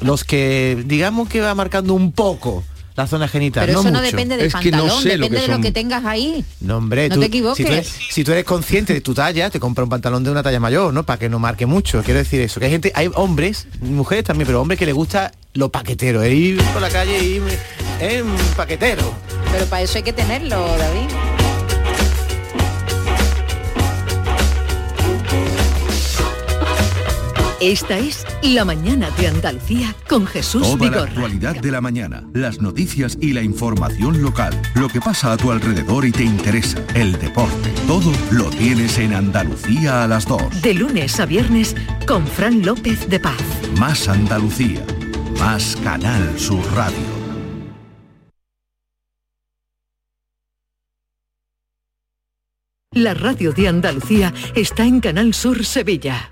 Los que, digamos que va marcando un poco la zona genital, Pero no eso no mucho. depende del Es que no pantalón, sé depende que de lo que tengas ahí. No, hombre, No tú- te equivoques. Si tú, eres, si tú eres consciente de tu talla, te compra un pantalón de una talla mayor, ¿no? Para que no marque mucho. Quiero decir eso. Que hay gente, hay hombres, mujeres también, pero hombres que les gusta lo paquetero. el Ir por la calle y ir en paquetero. Pero para eso hay que tenerlo, David. Esta es La mañana de Andalucía con Jesús Toda la actualidad de la mañana, las noticias y la información local, lo que pasa a tu alrededor y te interesa, el deporte, todo lo tienes en Andalucía a las 2. De lunes a viernes con Fran López de Paz. Más Andalucía, más Canal Sur Radio. La radio de Andalucía está en Canal Sur Sevilla.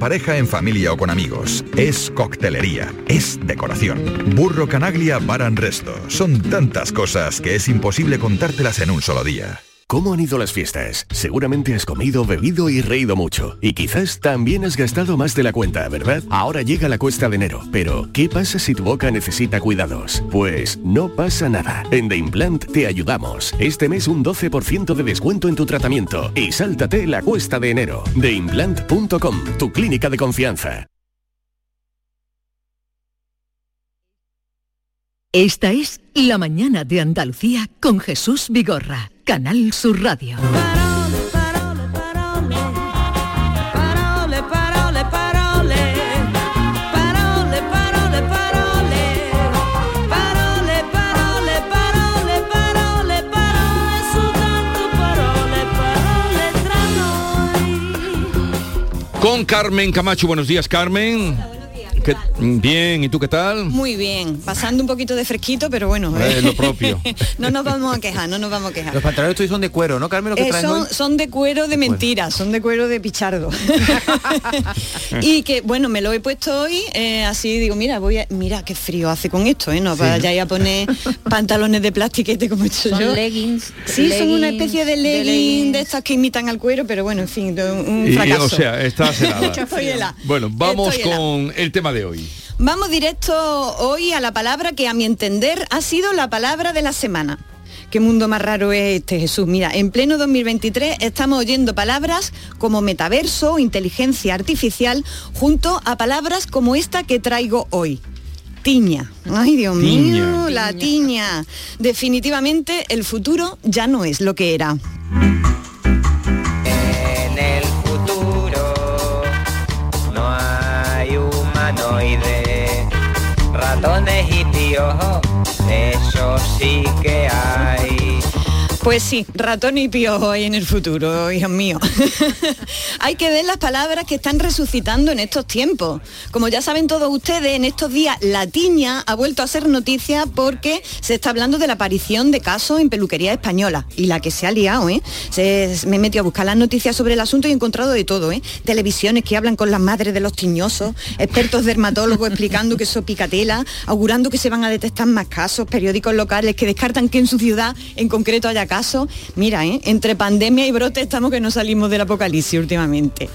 pareja, en familia o con amigos. Es coctelería, es decoración. Burro Canaglia Baran Resto. Son tantas cosas que es imposible contártelas en un solo día. ¿Cómo han ido las fiestas? Seguramente has comido, bebido y reído mucho. Y quizás también has gastado más de la cuenta, ¿verdad? Ahora llega la cuesta de enero. Pero, ¿qué pasa si tu boca necesita cuidados? Pues no pasa nada. En The Implant te ayudamos. Este mes un 12% de descuento en tu tratamiento. Y sáltate la cuesta de enero. TheImplant.com, tu clínica de confianza. Esta es La mañana de Andalucía con Jesús Vigorra. Canal Sur Radio. Parole, parole, parole. Parole, parole, parole. Parole, parole, parole, parole, parole, soltanto parole, parole tra noi. Con Carmen Camacho, buenos días Carmen. ¿Qué- Bien, ¿y tú qué tal? Muy bien, pasando un poquito de fresquito, pero bueno. Eh, lo propio. no nos vamos a quejar, no nos vamos a quejar. Los pantalones tuyos son de cuero, ¿no, Carmen? Lo que Eh, traes son, hoy? son de cuero de mentira, son de cuero de pichardo. y que bueno, me lo he puesto hoy, eh, así digo, mira, voy a, mira qué frío hace con esto, ¿eh? No Sí. vayáis a poner pantalones de plastiquete como he hecho Son yo. leggings, Sí, son una especie de de legging de, leggings. estas que imitan al cuero, pero bueno, en fin, de un, un Y, fracaso. o sea, estás helada. Estoy helada. Bueno, vamos Estoy helada. con el tema de hoy. Vamos directo hoy a la palabra que a mi entender ha sido la palabra de la semana. Qué mundo más raro es este, Jesús. Mira, en pleno 2023 estamos oyendo palabras como metaverso, inteligencia artificial, junto a palabras como esta que traigo hoy. Tiña. Ay, Dios Tiña. mío, la tiña. Definitivamente el futuro ya no es lo que era. Sí que hay. Pues sí, ratón y piojo hay en el futuro, hijos míos. hay que ver las palabras que están resucitando en estos tiempos. Como ya saben todos ustedes, en estos días la tiña ha vuelto a ser noticia porque se está hablando de la aparición de casos en peluquería española. Y la que se ha liado, ¿eh? Se- me he metido a buscar las noticias sobre el asunto y he encontrado de todo, ¿eh? Televisiones que hablan con las madres de los tiñosos, expertos dermatólogos explicando que eso pica tela, augurando que se van a detectar más casos, periódicos locales que descartan que en su ciudad en concreto haya casos. Mira, ¿eh? entre pandemia y brote estamos que no salimos del apocalipsis últimamente.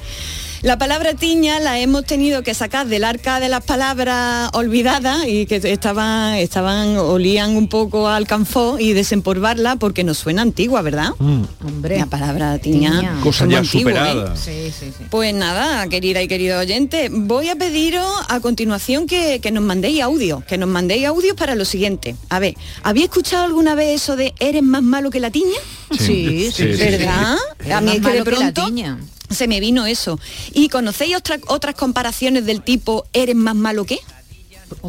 La palabra tiña la hemos tenido que sacar del arca de las palabras olvidadas y que estaban, estaban, olían un poco al canfó y desempolvarla porque nos suena antigua, ¿verdad? Hombre. La palabra tiña. Tiña. Cosa como ya antigua, ¿eh? superada. Sí, sí, sí. Pues nada, querida y querido oyente, voy a pediros a continuación que, que nos mandéis audio, que nos mandéis audio para lo siguiente. A ver, ¿habéis escuchado alguna vez eso de eres más malo que la tiña? Sí, sí, sí, sí. ¿Verdad? A mí es que de malo que la pronto tiña. Se me vino eso. ¿Y conocéis otra- otras comparaciones del tipo eres más malo que?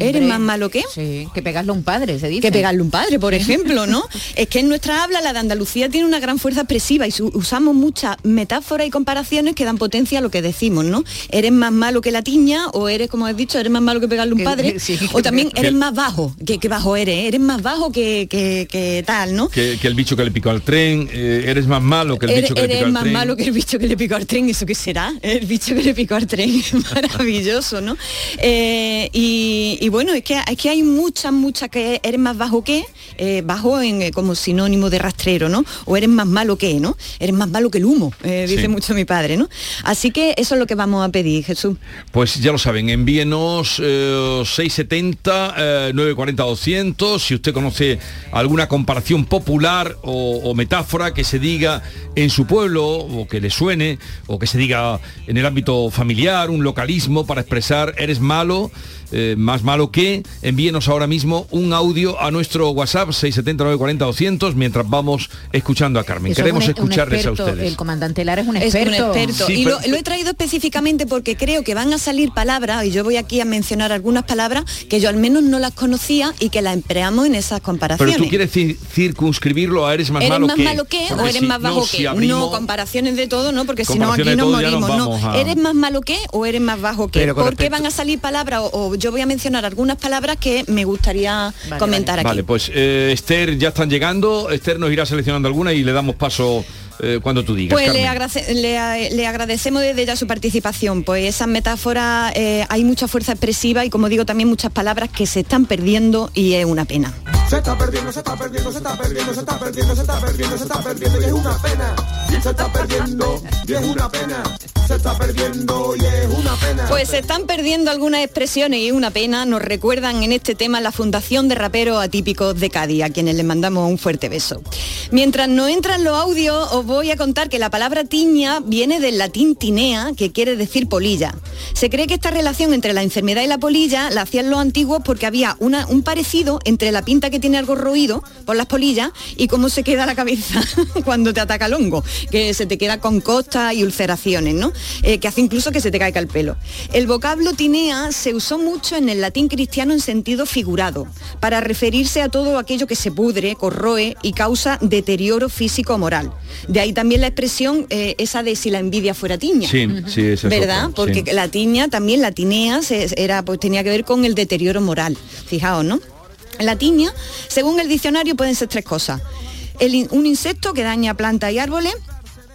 ¿Eres más malo que? Sí, que pegarle a un padre, se dice. Que pegarle un padre, por ejemplo, ¿no? es que en nuestra habla la de Andalucía tiene una gran fuerza expresiva y su- usamos muchas metáforas y comparaciones que dan potencia a lo que decimos, ¿no? Eres más malo que la tiña o eres, como has dicho, eres más malo que pegarle un Que- padre sí, o también que- eres más bajo, que, que bajo eres, eres más bajo que, que- que tal, ¿no? Que, que el bicho que le picó al tren, eh, eres más malo que el Eres, bicho que le eres picó al más tren. malo que el bicho que le picó al tren, ¿eso qué será? El bicho que le picó al tren, maravilloso, ¿no? Eh, y, y bueno, es que, es que hay muchas, muchas que eres más bajo que, eh, bajo en, eh, como sinónimo de rastrero, ¿no? O eres más malo que, ¿no? Eres más malo que el humo, eh, dice Sí. mucho mi padre, ¿no? Así que eso es lo que vamos a pedir, Jesús. Pues ya lo saben, envíenos eh, 670 eh, 940 200 si usted conoce alguna comparación popular o, o metáfora que se diga en su pueblo o que le suene o que se diga en el ámbito familiar, un localismo para expresar eres malo, eh, más malo que, envíenos ahora mismo un audio a nuestro WhatsApp 670 940 200 mientras vamos escuchando a Carmen. Eso es Queremos un escucharles a experto, ustedes. El comandante Lara es un Es experto. un experto. Sí, y pero- lo, lo he traído específicamente porque creo que van a salir palabras, y yo voy aquí a mencionar algunas palabras que yo al menos no las conocía y que las empleamos en esas comparaciones. Pero tú quieres ci- circunscribirlo a eres más ¿Eres malo más que. malo que o Porque eres si- más bajo no, que? si abrimos- No, comparaciones de todo, ¿no? Porque si no aquí nos morimos. vamos no. a- ¿Eres más malo que o eres más bajo que? Pero con ¿Por qué respecto- van a salir palabras? O, o yo voy a mencionar algunas palabras que me gustaría comentar aquí. Vale, pues eh, Esther ya están llegando. Esther nos irá seleccionando alguna y le damos paso eh, cuando tú digas. Pues le agradecemos desde ya su participación, pues esas metáforas eh, hay mucha fuerza expresiva y como digo también muchas palabras que se están perdiendo y es una pena. Se está perdiendo, se está perdiendo, se está perdiendo, se está perdiendo, se está perdiendo, se está perdiendo y es una pena. Se está perdiendo y es una pena. Se está perdiendo y es una pena. Pues se están perdiendo algunas expresiones y una pena. Nos recuerdan en este tema la Fundación de Raperos Atípicos de Cádiz, a quienes les mandamos un fuerte beso. Mientras no entran los audios, os voy a contar que la palabra tiña viene del latín tinea, que quiere decir polilla. Se cree que esta relación entre la enfermedad y la polilla la hacían los antiguos porque había un parecido entre la pinta que tiene algo roído por las polillas y cómo se queda la cabeza cuando te ataca el hongo, que se te queda con costas y ulceraciones, ¿no? eh, que hace incluso que se te caiga el pelo. El vocablo tinea se usó mucho en el latín cristiano en sentido figurado, para referirse a todo aquello que se pudre, corroe y causa deterioro físico o moral. De ahí también la expresión eh, esa de si la envidia fuera tiña. Sí, sí, ¿Verdad? otra, Porque sí. la tiña, también la tinea, se- era, pues, tenía que ver con el deterioro moral. Fijaos, ¿no? La tiña, según el diccionario, pueden ser tres cosas. El un insecto que daña plantas y árboles,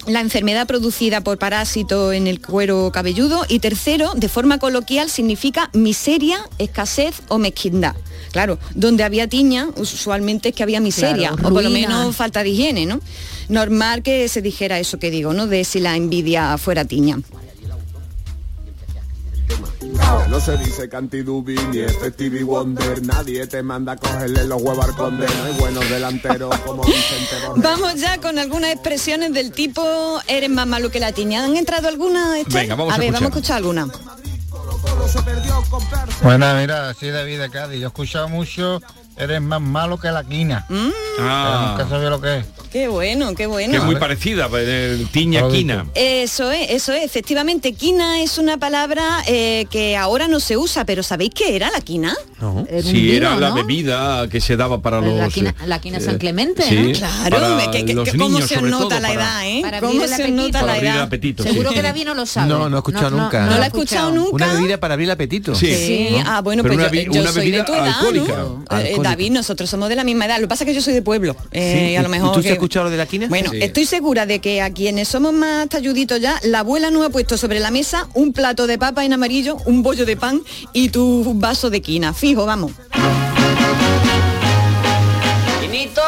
la enfermedad producida por parásito en el cuero cabelludo y tercero, de forma coloquial, significa miseria, escasez o mezquindad. Claro, donde había tiña, usualmente es que había miseria, Claro, o por lo menos falta de higiene, ¿no? Normal que se dijera eso que digo, ¿no? De si la envidia fuera tiña. No se dice Cantidubi ni este Stevie Wonder. Nadie te manda a cogerle los huevos al conde. No hay buenos delanteros como Vicente Borges. Vamos ya con algunas expresiones del tipo eres más malo que la tiña. ¿Han entrado algunas? Esther? Venga, vamos a ver, vamos a escuchar. escuchar alguna. Bueno, mira, soy David de Cádiz. Yo he escuchado mucho, eres más malo que la quina. Ah. Pero nunca sabía lo que es. Qué bueno, qué bueno. Que es muy parecida, pues, el tiña quina. Eso es, eso es. Efectivamente, quina es una palabra eh, que ahora no se usa, pero ¿sabéis qué era la quina? No. Era un Sí, vino, era la bebida que se daba para los... La quina, eh, la quina eh, San Clemente, sí, ¿no? Claro, para que- que- cómo niños, se nota todo, la para- edad, ¿eh? Para ¿Cómo abrir el se nota Para la abrir el edad? apetito, Seguro sí. que David no lo sabe. No, no he escuchado nunca. ¿No lo ha escuchado nunca? Una bebida para abrir el apetito. Sí. Sí, ah, bueno, Pero pues una yo, bi- yo una soy de tu edad, alcohólica. David, nosotros somos de la misma edad. Lo que pasa es que yo soy de pueblo. eh, Sí, y a lo ¿y- mejor ¿Y tú que- has escuchado lo de la quina? Bueno, Sí. estoy segura de que a quienes somos más talluditos ya, la abuela nos ha puesto sobre la mesa un plato de papa en amarillo, un bollo de pan y tu vaso de quina. Fijo, vamos. ¡Quinito!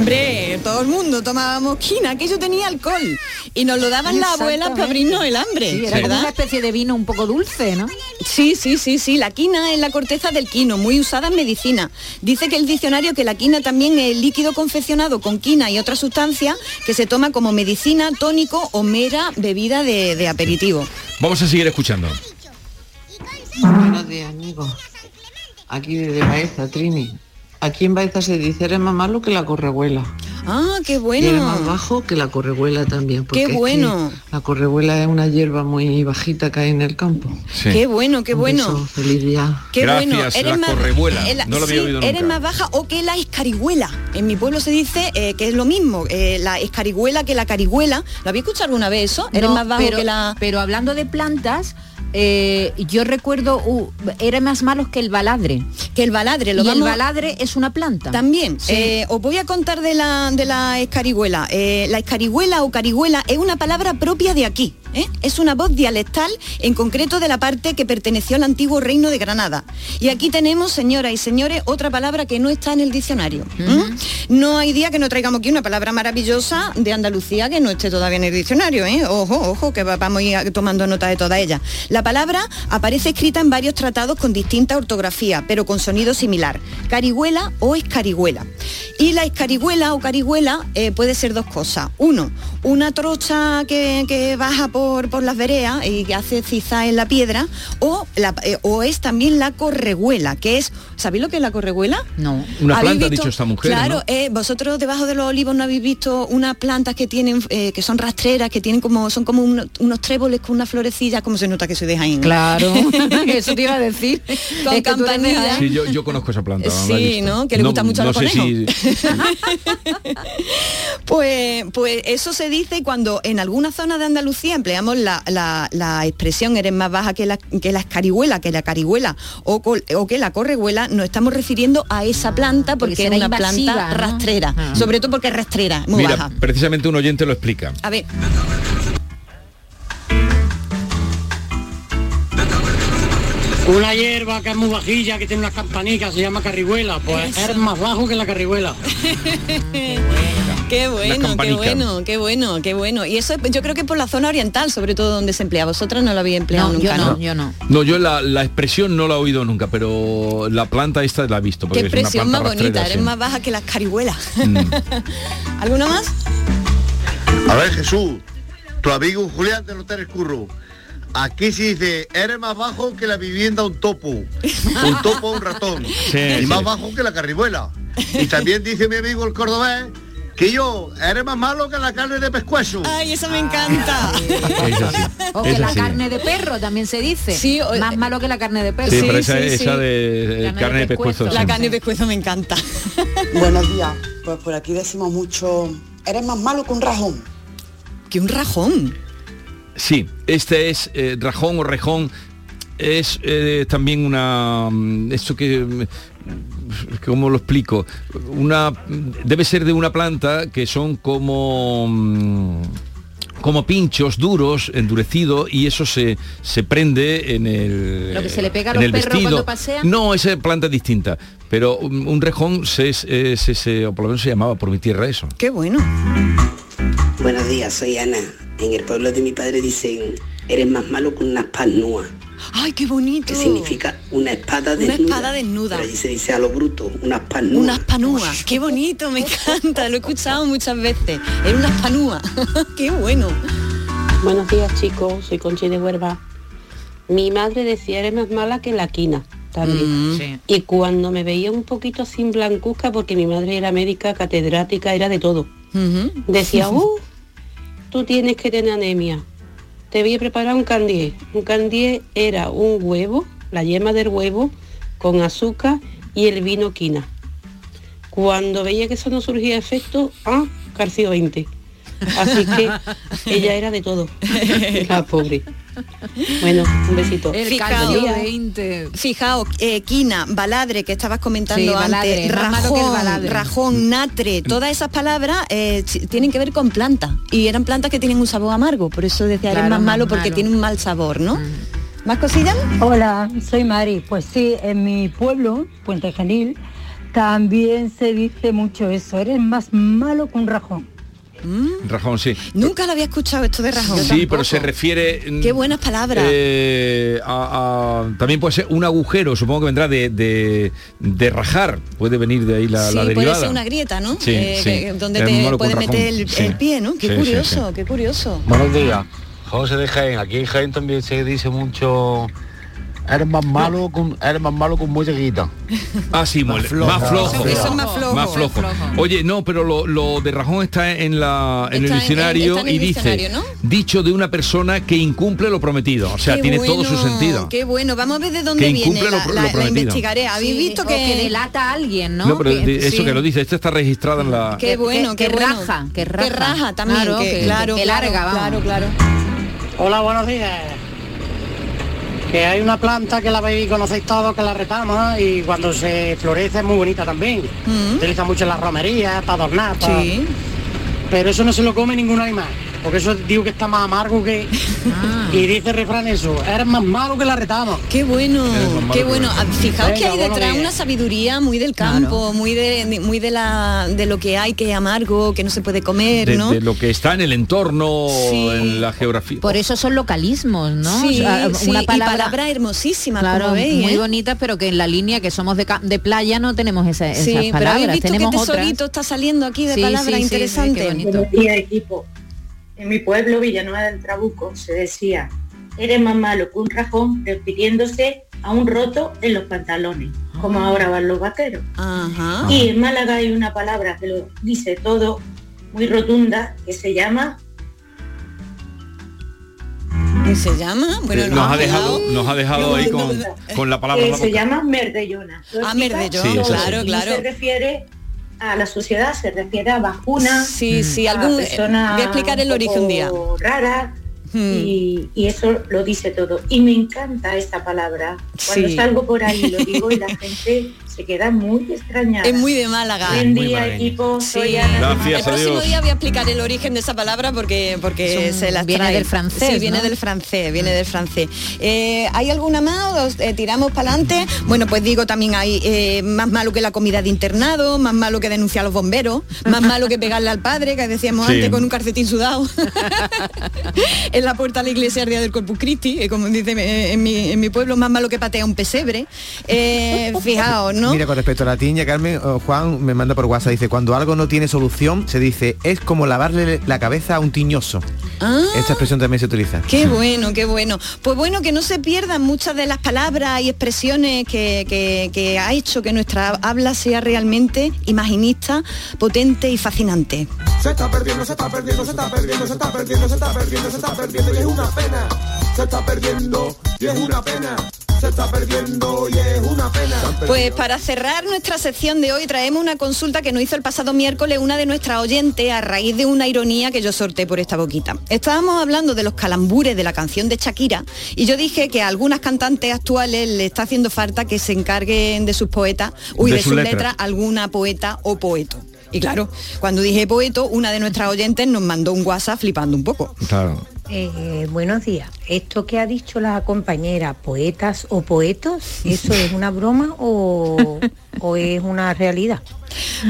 Hombre, todo el mundo tomábamos quina, que yo tenía alcohol. Y nos lo daban las abuelas para abrirnos el hambre. Sí, era una especie de vino un poco dulce, ¿no? Sí, sí, sí, sí. La quina es la corteza del quino, muy usada en medicina. Dice que el diccionario que la quina también es el líquido confeccionado con quina y otras sustancias que se toma como medicina, tónico o mera bebida de, de aperitivo. Vamos a seguir escuchando. Buenos días, amigos. Aquí desde Baeza, Trini. Aquí en Baeza se dice eres más malo que la correhuela. Ah, qué Y eres más bueno. bajo que la correhuela también. porque Qué es que bueno. La correhuela es una hierba muy bajita que hay en el campo. Qué bueno, qué Un bueno. beso, feliz día. Qué bueno. Eres más, correhuela. eh, la- No lo había oído Eres más baja o que la escarigüela. En mi pueblo se dice eh, que es lo mismo, eh, la escarigüela que la carigüela. ¿Lo habéis escuchado alguna vez eso? Eres No, más bajo pero, que la... pero hablando de plantas, eh, yo recuerdo, uh, era más malos que el baladre. Que el baladre, lo y el baladre es una planta. También, Sí. eh, os voy a contar de la, de la escarigüela. Eh, la escarigüela o carigüela es una palabra propia de aquí. ¿Eh? Es una voz dialectal, en concreto de la parte que perteneció al antiguo reino de Granada. Y aquí tenemos, señoras y señores, otra palabra que no está en el diccionario. ¿m? No hay día que no traigamos aquí una palabra maravillosa de Andalucía que no esté todavía en el diccionario. ¿eh? Ojo, ojo, que va- vamos a ir tomando nota de toda ella. La palabra aparece escrita en varios tratados con distinta ortografía, pero con sonido similar. Carigüela o escarigüela. Y la escarigüela o carigüela eh, puede ser dos cosas. Uno, una trocha que, que baja por, por las vereas y que hace ciza en la piedra, o, eh, o es también la corregüela, que es, ¿sabéis lo que es la corregüela? No. Una ¿Habéis planta, ha dicho esta mujer, Claro, ¿no? eh, vosotros debajo de los olivos no habéis visto unas plantas que tienen, eh, que son rastreras, que tienen como, son como unos, unos tréboles con una florecilla, como se nota que soy de Jaén. Claro, eso te iba a decir. Con Es que tú eres de campanilla. Jaén. Sí, yo, yo conozco esa planta. Sí. ¿no? Que le gusta mucho a no los sé si- conejos. Pues, pues eso se dice cuando en alguna zona de Andalucía empleamos la, la- la expresión eres más baja que la, que la escarigüela, que la carigüela o, col- o que la corregüela, nos estamos refiriendo a esa planta porque, porque es una invasiva, planta ¿no? rastrera, Ah. sobre todo porque es rastrera, muy Mira, baja. precisamente un oyente lo explica. A ver, Una hierba que es muy vajilla, que tiene unas campanicas, se llama carrihuela. Pues es más bajo que la carrihuela. qué bueno, qué bueno, qué bueno, qué bueno. Y eso es- yo creo que por la zona oriental, sobre todo donde se emplea. Vosotras no lo habéis empleado No, nunca, yo no, ¿no? yo no. No, yo la, la expresión no la he oído nunca, pero la planta esta la he visto. Qué Porque es una expresión más planta bonita, eres sí. más baja que las carihuelas. Mm. ¿Alguna más? A ver, Jesús, tu amigo Julián de Hotel Curro. Aquí se dice, eres más bajo que la vivienda un topo. Un topo un ratón. Sí, y sí. más bajo que la carribuela. Y también dice mi amigo el cordobés que yo, eres más malo que la carne de pescuezo. Ay, eso me encanta. Así. O que la carne de perro también se dice. Sí, o- Más malo que la carne de perro. Sí, pero esa, esa de eh, Carne de carne de pescuezo. La sí. carne de pescuezo me encanta. Buenos días. Pues por aquí decimos mucho, eres más malo que un rajón. Que un rajón. Sí, este es eh, rajón o rejón. Es eh, también una... mm, Esto que... ¿Cómo lo explico? Una... Debe ser de una planta que son como... mm, como pinchos duros, endurecidos, y eso se, se prende en el Lo que se le pega a los perros vestido. cuando pasean. No, esa planta es distinta. Pero un, un rejón se, se, se- se- o por lo menos se llamaba por mi tierra eso. Qué bueno. Buenos días, soy Ana. En el pueblo de mi padre dicen, eres más malo que una espadnúa, Ay, qué bonito. que significa una espada Una desnuda. espada desnuda. Pero allí se dice a lo bruto, una espadnúa. Una espanúa. Qué bonito, me encanta. Lo he escuchado muchas veces. Era una espanúa. qué bueno. Buenos días chicos, soy Conchi de Huerva. Mi madre decía eres más mala que la quina también. Y cuando me veía un poquito sin blancuzca, porque mi madre era médica, catedrática, era de todo, decía, uh, tú tienes que tener anemia. Te voy a preparar un candié. Un candié era un huevo, la yema del huevo, con azúcar y el vino quina. Cuando veía que eso no surgía efecto, ah, Carcio 20. Así que ella era de todo. La pobre. Bueno, un besito. El Fijaos. calcio 20. Fijaos, eh, quina, baladre, que estabas comentando Sí, baladre, antes, rajón, baladre. rajón, natre, todas esas palabras eh, tienen que ver con plantas. Y eran plantas que tienen un sabor amargo, por eso decía eres Claro, más más malo porque malo. tiene un mal sabor, ¿no? ¿Más cosillas? Hola, soy Mari. Pues sí, en mi pueblo, Puente Genil, también se dice mucho eso. Eres más malo que un rajón. Rajón, sí. Nunca lo había escuchado esto de rajón. Sí, pero se refiere... mm, Qué buenas palabras. eh, a- a- también puede ser un agujero, supongo que vendrá de, de, de rajar, puede venir de ahí la, sí, la puede derivada. ser una grieta, ¿no? Sí, Eh, sí. que- donde Es te puede meter el, Sí. el pie, ¿no? Qué Sí, sí, curioso, sí. qué curioso. Buenos días, José de Jaén. Aquí en Jaén también se dice mucho, eres más malo con, eres más malo con muñequita. Ah, sí, flojo. más flojo. Eso es más flojo. Más flojo. Oye, no, pero lo, lo de rajón está en la en Está el diccionario en y dice diccionario, ¿no? dicho de una persona que incumple lo prometido. O sea, Qué tiene todo su sentido. Qué bueno, vamos a ver de dónde Que viene. La, lo- lo la- la prometido. investigaré. ¿Habéis Sí, visto que, que delata a alguien, ¿no? No, pero Que- eso sí. que lo dice, esta está registrada en la. Qué bueno, que qué bueno. raja, que raja. también, Claro, que, que- claro, que claro, larga, vamos. claro, claro. Hola, buenos días. Que hay una planta que la veis conocéis todos, que la retama y cuando se florece es muy bonita también. Se utiliza mucho en las romerías, para adornar. para- Sí. Pero eso no se lo come ningún animal. Porque eso digo que está más amargo que... Y dice el refrán eso, eres más malo que la retama. Qué bueno, qué bueno. Ah, Fijaos que hay detrás una sabiduría muy del campo, muy de, muy de la de lo que hay que es amargo, que no se puede comer, de, ¿no? de lo que está en el entorno, en la geografía. Por eso son localismos, ¿no? Sí, O sea, sí, una y palabra, palabras hermosísimas, claro, como veis, muy ¿eh? bonitas, pero que en la línea que somos de, playa no tenemos esa- esas Sí, pero palabras. habéis visto otras. tesorito está saliendo aquí de Sí, palabras sí, sí, sí, interesantes. qué bonito. Buenos equipo. En mi pueblo, Villanueva del Trabuco, se decía, eres más malo que un rajón refiriéndose a un roto en los pantalones, como ahora van los vaqueros. Ajá. Y en Málaga hay una palabra que lo dice todo, muy rotunda, que se llama ¿Qué se llama? Bueno, Eh, no, nos, ha ha dejado, nos ha dejado ahí con, con la palabra. que la se llama merdellona. Ah, merdellón, Sí, claro, Y claro. Se refiere a la sociedad, se refiere a bajuna, Sí, sí, a algún- persona voy a explicar el origen un día. poco rara, Hmm. y, y eso lo dice todo. Y me encanta esta palabra. Cuando Sí. salgo por ahí lo digo y la gente se queda muy extrañada. Es muy de Málaga. Buen día, equipo. Soy Sí. Ana. Gracias, el próximo adiós. día voy a explicar el origen de esa palabra porque porque se las viene trae. del francés, Sí, viene del francés, viene del francés. Eh, ¿Hay alguna más? ¿Os, eh, tiramos para adelante? Bueno, pues digo también hay eh, más malo que la comida de internado, más malo que denunciar a los bomberos, más malo que pegarle al padre, que decíamos Sí. antes con un calcetín sudado en la puerta de la iglesia día del Corpus Christi, eh, como dice eh, en mi, en mi pueblo, más malo que patea un pesebre. Eh, fijaos, ¿no? Mira, con respecto a la tiña, Carmen, oh, Juan me manda por WhatsApp, dice, cuando algo no tiene solución, se dice, es como lavarle la cabeza a un tiñoso. Ah. Esta expresión también se utiliza. Qué bueno, qué bueno. Pues bueno, que no se pierdan muchas de las palabras y expresiones que, que- que ha hecho que nuestra habla sea realmente imaginista, potente y fascinante. Se está perdiendo, se está perdiendo, se está perdiendo, se está perdiendo, se está perdiendo, se está perdiendo y es una pena. Se está perdiendo y es una pena. Se está perdiendo y es una pena. Pues para cerrar nuestra sección de hoy traemos una consulta que nos hizo el pasado miércoles una de nuestras oyentes a raíz de una ironía que yo sorteé por esta boquita. Estábamos hablando de los calambures de la canción de Shakira y yo dije que a algunas cantantes actuales le está haciendo falta que se encarguen de sus poetas, uy, De de, sus sus letras. letras, alguna poeta o poeto. Y claro, cuando dije poeto, una de nuestras oyentes nos mandó un WhatsApp flipando un poco. Claro. Eh, buenos días. Esto que ha dicho la compañera, poetas o poetos, ¿eso es una broma o, o es una realidad?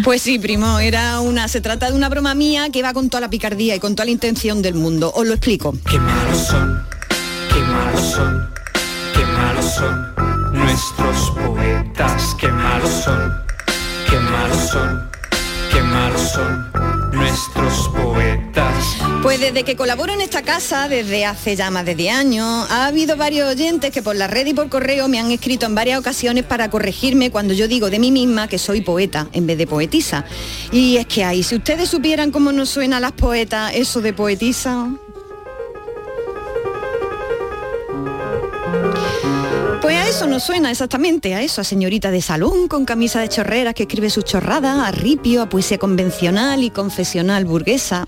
Pues sí, primo, era una, se trata de una broma mía que va con toda la picardía y con toda la intención del mundo. Os lo explico. Qué malos son, qué malos son, qué malos son nuestros poetas, qué malos son, qué malos son, qué malos son nuestros poetas. Pues desde que colaboro en esta casa, desde hace ya más de 10 años, ha habido varios oyentes que por la red y por correo me han escrito en varias ocasiones para corregirme cuando yo digo de mí misma que soy poeta en vez de poetisa. Y es que ahí, si ustedes supieran cómo nos suena a las poetas eso de poetisa. Eso nos suena exactamente, a eso, a señorita de salón con camisa de chorreras que escribe sus chorradas, a ripio, a poesía convencional y confesional burguesa.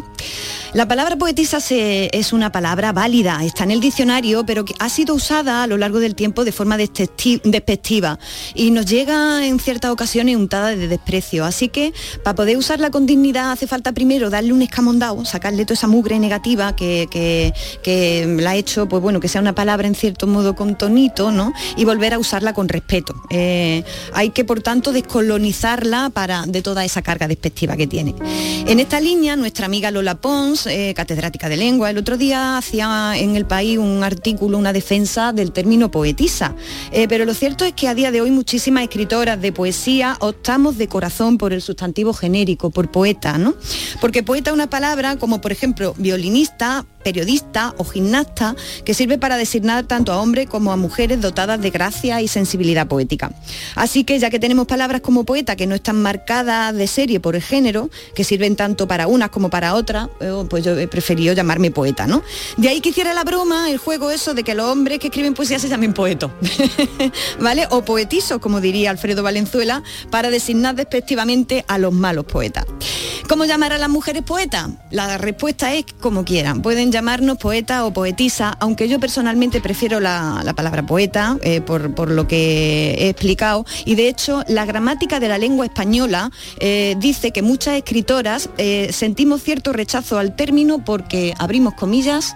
La palabra poetisa es una palabra válida, está en el diccionario, pero que ha sido usada a lo largo del tiempo de forma despecti- despectiva y nos llega en ciertas ocasiones untada de desprecio. Así que para poder usarla con dignidad hace falta primero darle un escamondado, sacarle toda esa mugre negativa que, que- que la ha hecho, pues bueno, que sea una palabra en cierto modo con tonito, ¿no? Y volver a usarla con respeto. Eh, hay que, por tanto, descolonizarla para, de toda esa carga despectiva que tiene. En esta línea, nuestra amiga Lola Pons, eh, catedrática de lengua, el otro día hacía en el país un artículo, una defensa del término poetisa. Eh, pero lo cierto es que a día de hoy muchísimas escritoras de poesía optamos de corazón por el sustantivo genérico, por poeta, ¿no? Porque poeta es una palabra como, por ejemplo, violinista, periodista o gimnasta, que sirve para designar tanto a hombres como a mujeres dotadas de gracia y sensibilidad poética. Así que ya que tenemos palabras como poeta que no están marcadas de serie por el género, que sirven tanto para unas como para otras, eh, pues yo he preferido llamarme poeta, ¿no? De ahí que hiciera la broma, el juego eso de que los hombres que escriben poesía se llamen poetos, ¿vale? O poetizos, como diría Alfredo Valenzuela, para designar despectivamente a los malos poetas. ¿Cómo llamar a las mujeres poetas? La respuesta es como quieran. Pueden llamarnos poeta o poetisa, aunque yo personalmente prefiero la, la palabra poeta, eh, por, lo que he explicado. Y de hecho, la gramática de la lengua española eh, dice que muchas escritoras sentimos cierto rechazo al término porque, abrimos comillas,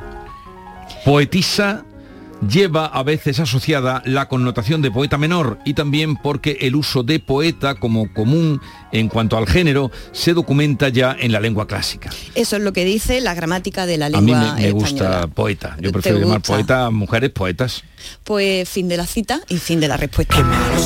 Poetisa lleva a veces asociada la connotación de poeta menor y también porque el uso de poeta como común en cuanto al género se documenta ya en la lengua clásica. eso es lo que dice la gramática de la A mí lengua me, me gusta española. poeta. Yo ¿Te prefiero llamar poeta a mujeres poetas. Pues fin de la cita y fin de la respuesta.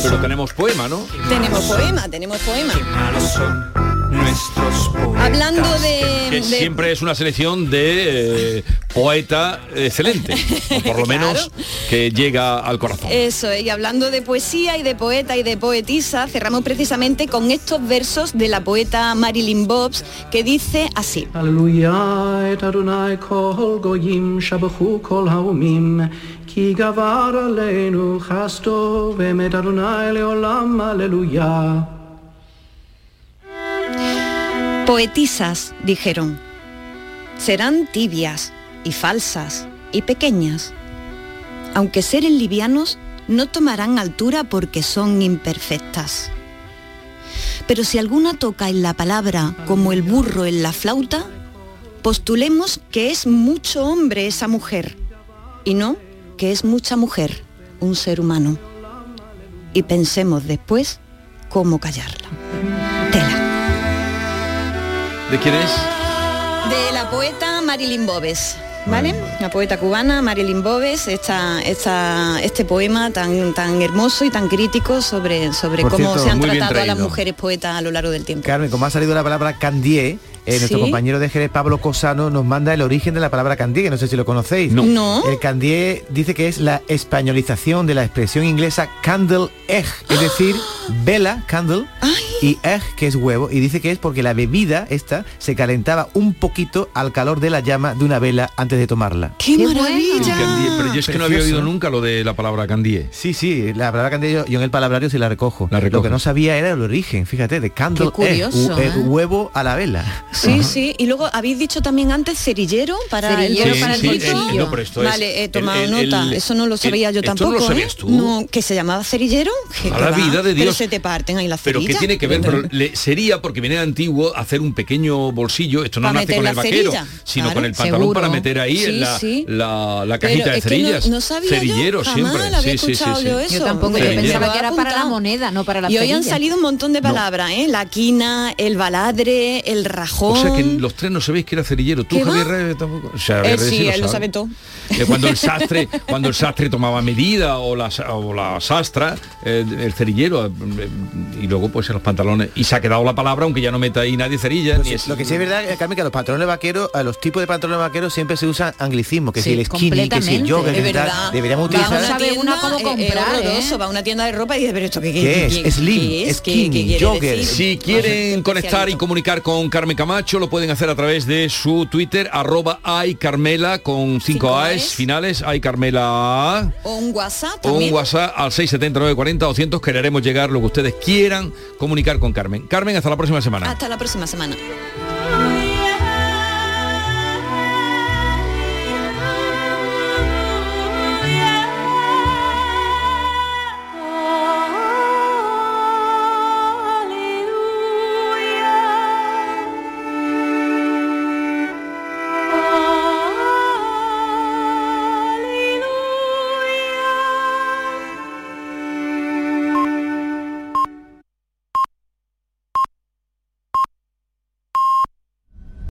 Pero tenemos poema, ¿no? Tenemos poema, tenemos poema Nuestros poetas. Hablando de, Que de- siempre es una selección de eh, poeta excelente, o por lo menos que llega al corazón. Eso, y hablando de poesía y de poeta y de poetisa, cerramos precisamente con estos versos de la poeta Marilyn Bobs que dice así. הללויה את אדוני כל גויים שבחו כל האומים כי גבר עלינו חסדו ואמת אדוני לעולם הללויה. Poetisas, dijeron, serán tibias y falsas y pequeñas. Aunque seres livianos, no tomarán altura porque son imperfectas. Pero si alguna toca en la palabra como el burro en la flauta, postulemos que es mucho hombre esa mujer y no que es mucha mujer un ser humano. Y pensemos después cómo callarla. ¿De quién es? De la poeta Marilyn Bobes. ¿Vale? La poeta cubana Marilyn Bobes, esta, esta, este poema tan, tan hermoso y tan crítico sobre, sobre Por cómo cierto, se han tratado a las mujeres poetas a lo largo del tiempo. Carmen, como ha salido la palabra candié, eh, nuestro Sí. compañero de Jerez, Pablo Cosano, nos manda el origen de la palabra candié, que no sé si lo conocéis. No. No. El candié dice que es la españolización de la expresión inglesa candle egg, es decir, vela, candle, y egg, que es huevo, y dice que es porque la bebida esta se calentaba un poquito al calor de la llama de una vela antes de tomarla. ¡Qué, El maravilla! candie, pero yo es que no había oído nunca lo de la palabra candie. Sí, sí, la palabra candie yo, yo en el palabrario sí la recojo. Lo que no sabía era el origen, fíjate, de candle Qué curioso, egg, hu- ¿eh? huevo a la vela. Sí, sí. Y luego habéis dicho también antes cerillero para Cerillero el para el bolsillo. no, pero esto Vale, he tomado el- nota. el- Eso no lo sabía el- yo ¿esto no tampoco. lo ¿eh? sabías tú? No, que se llamaba cerillero. ¿Qué- A la va? vida de Pero Dios. se te parten ahí las Pero ¿qué cerillas. tiene que ver? Pero le- sería porque viene de antiguo hacer un pequeño bolsillo, esto no Pa' nace meter con el vaquero, cerilla, sino claro. con el pantalón Seguro. para meter ahí Sí, la, sí. la- la Pero cajita de es que no- cerillas. no sabía Cerillero siempre. había escuchado yo eso. Yo tampoco, yo pensaba que era para la moneda, no para la Y hoy han salido un montón de palabras, ¿eh? La quina, el baladre, el rajón. O sea que los tres no sabéis que era cerillero. Tú. Javier Reyes, tampoco. O sea, Reyes sí, él lo sabe. sabe todo. Eh, cuando el sastre cuando el sastre tomaba medida o la, o la sastra eh, el cerillero eh, y luego pues en los pantalones y se ha quedado la palabra aunque ya no meta ahí nadie cerilla Lo, ni sí- es- lo que sí es verdad, eh, Carmen, que a los pantalones vaqueros, a los tipos de pantalones vaqueros siempre se usan anglicismos, que Sí, si el skinny, que si el es que tal, verdad. deberíamos Va a utilizar... una tienda, cómo eh, eh, comprar, ¿eh? va a una tienda de ropa y dice, pero esto qué, qué- ¿Qué es? Slim, qué es? ¿Qué- skinny, jogger. Si quieren conectar y comunicar con Carmen Camacho, lo pueden hacer a través de su Twitter, arroba iCarmela, con cinco A's finales, iCarmela O un WhatsApp o un. WhatsApp al 679 40 200 quereremos llegar lo que ustedes quieran comunicar con Carmen. Carmen, hasta la próxima semana. Hasta la próxima semana.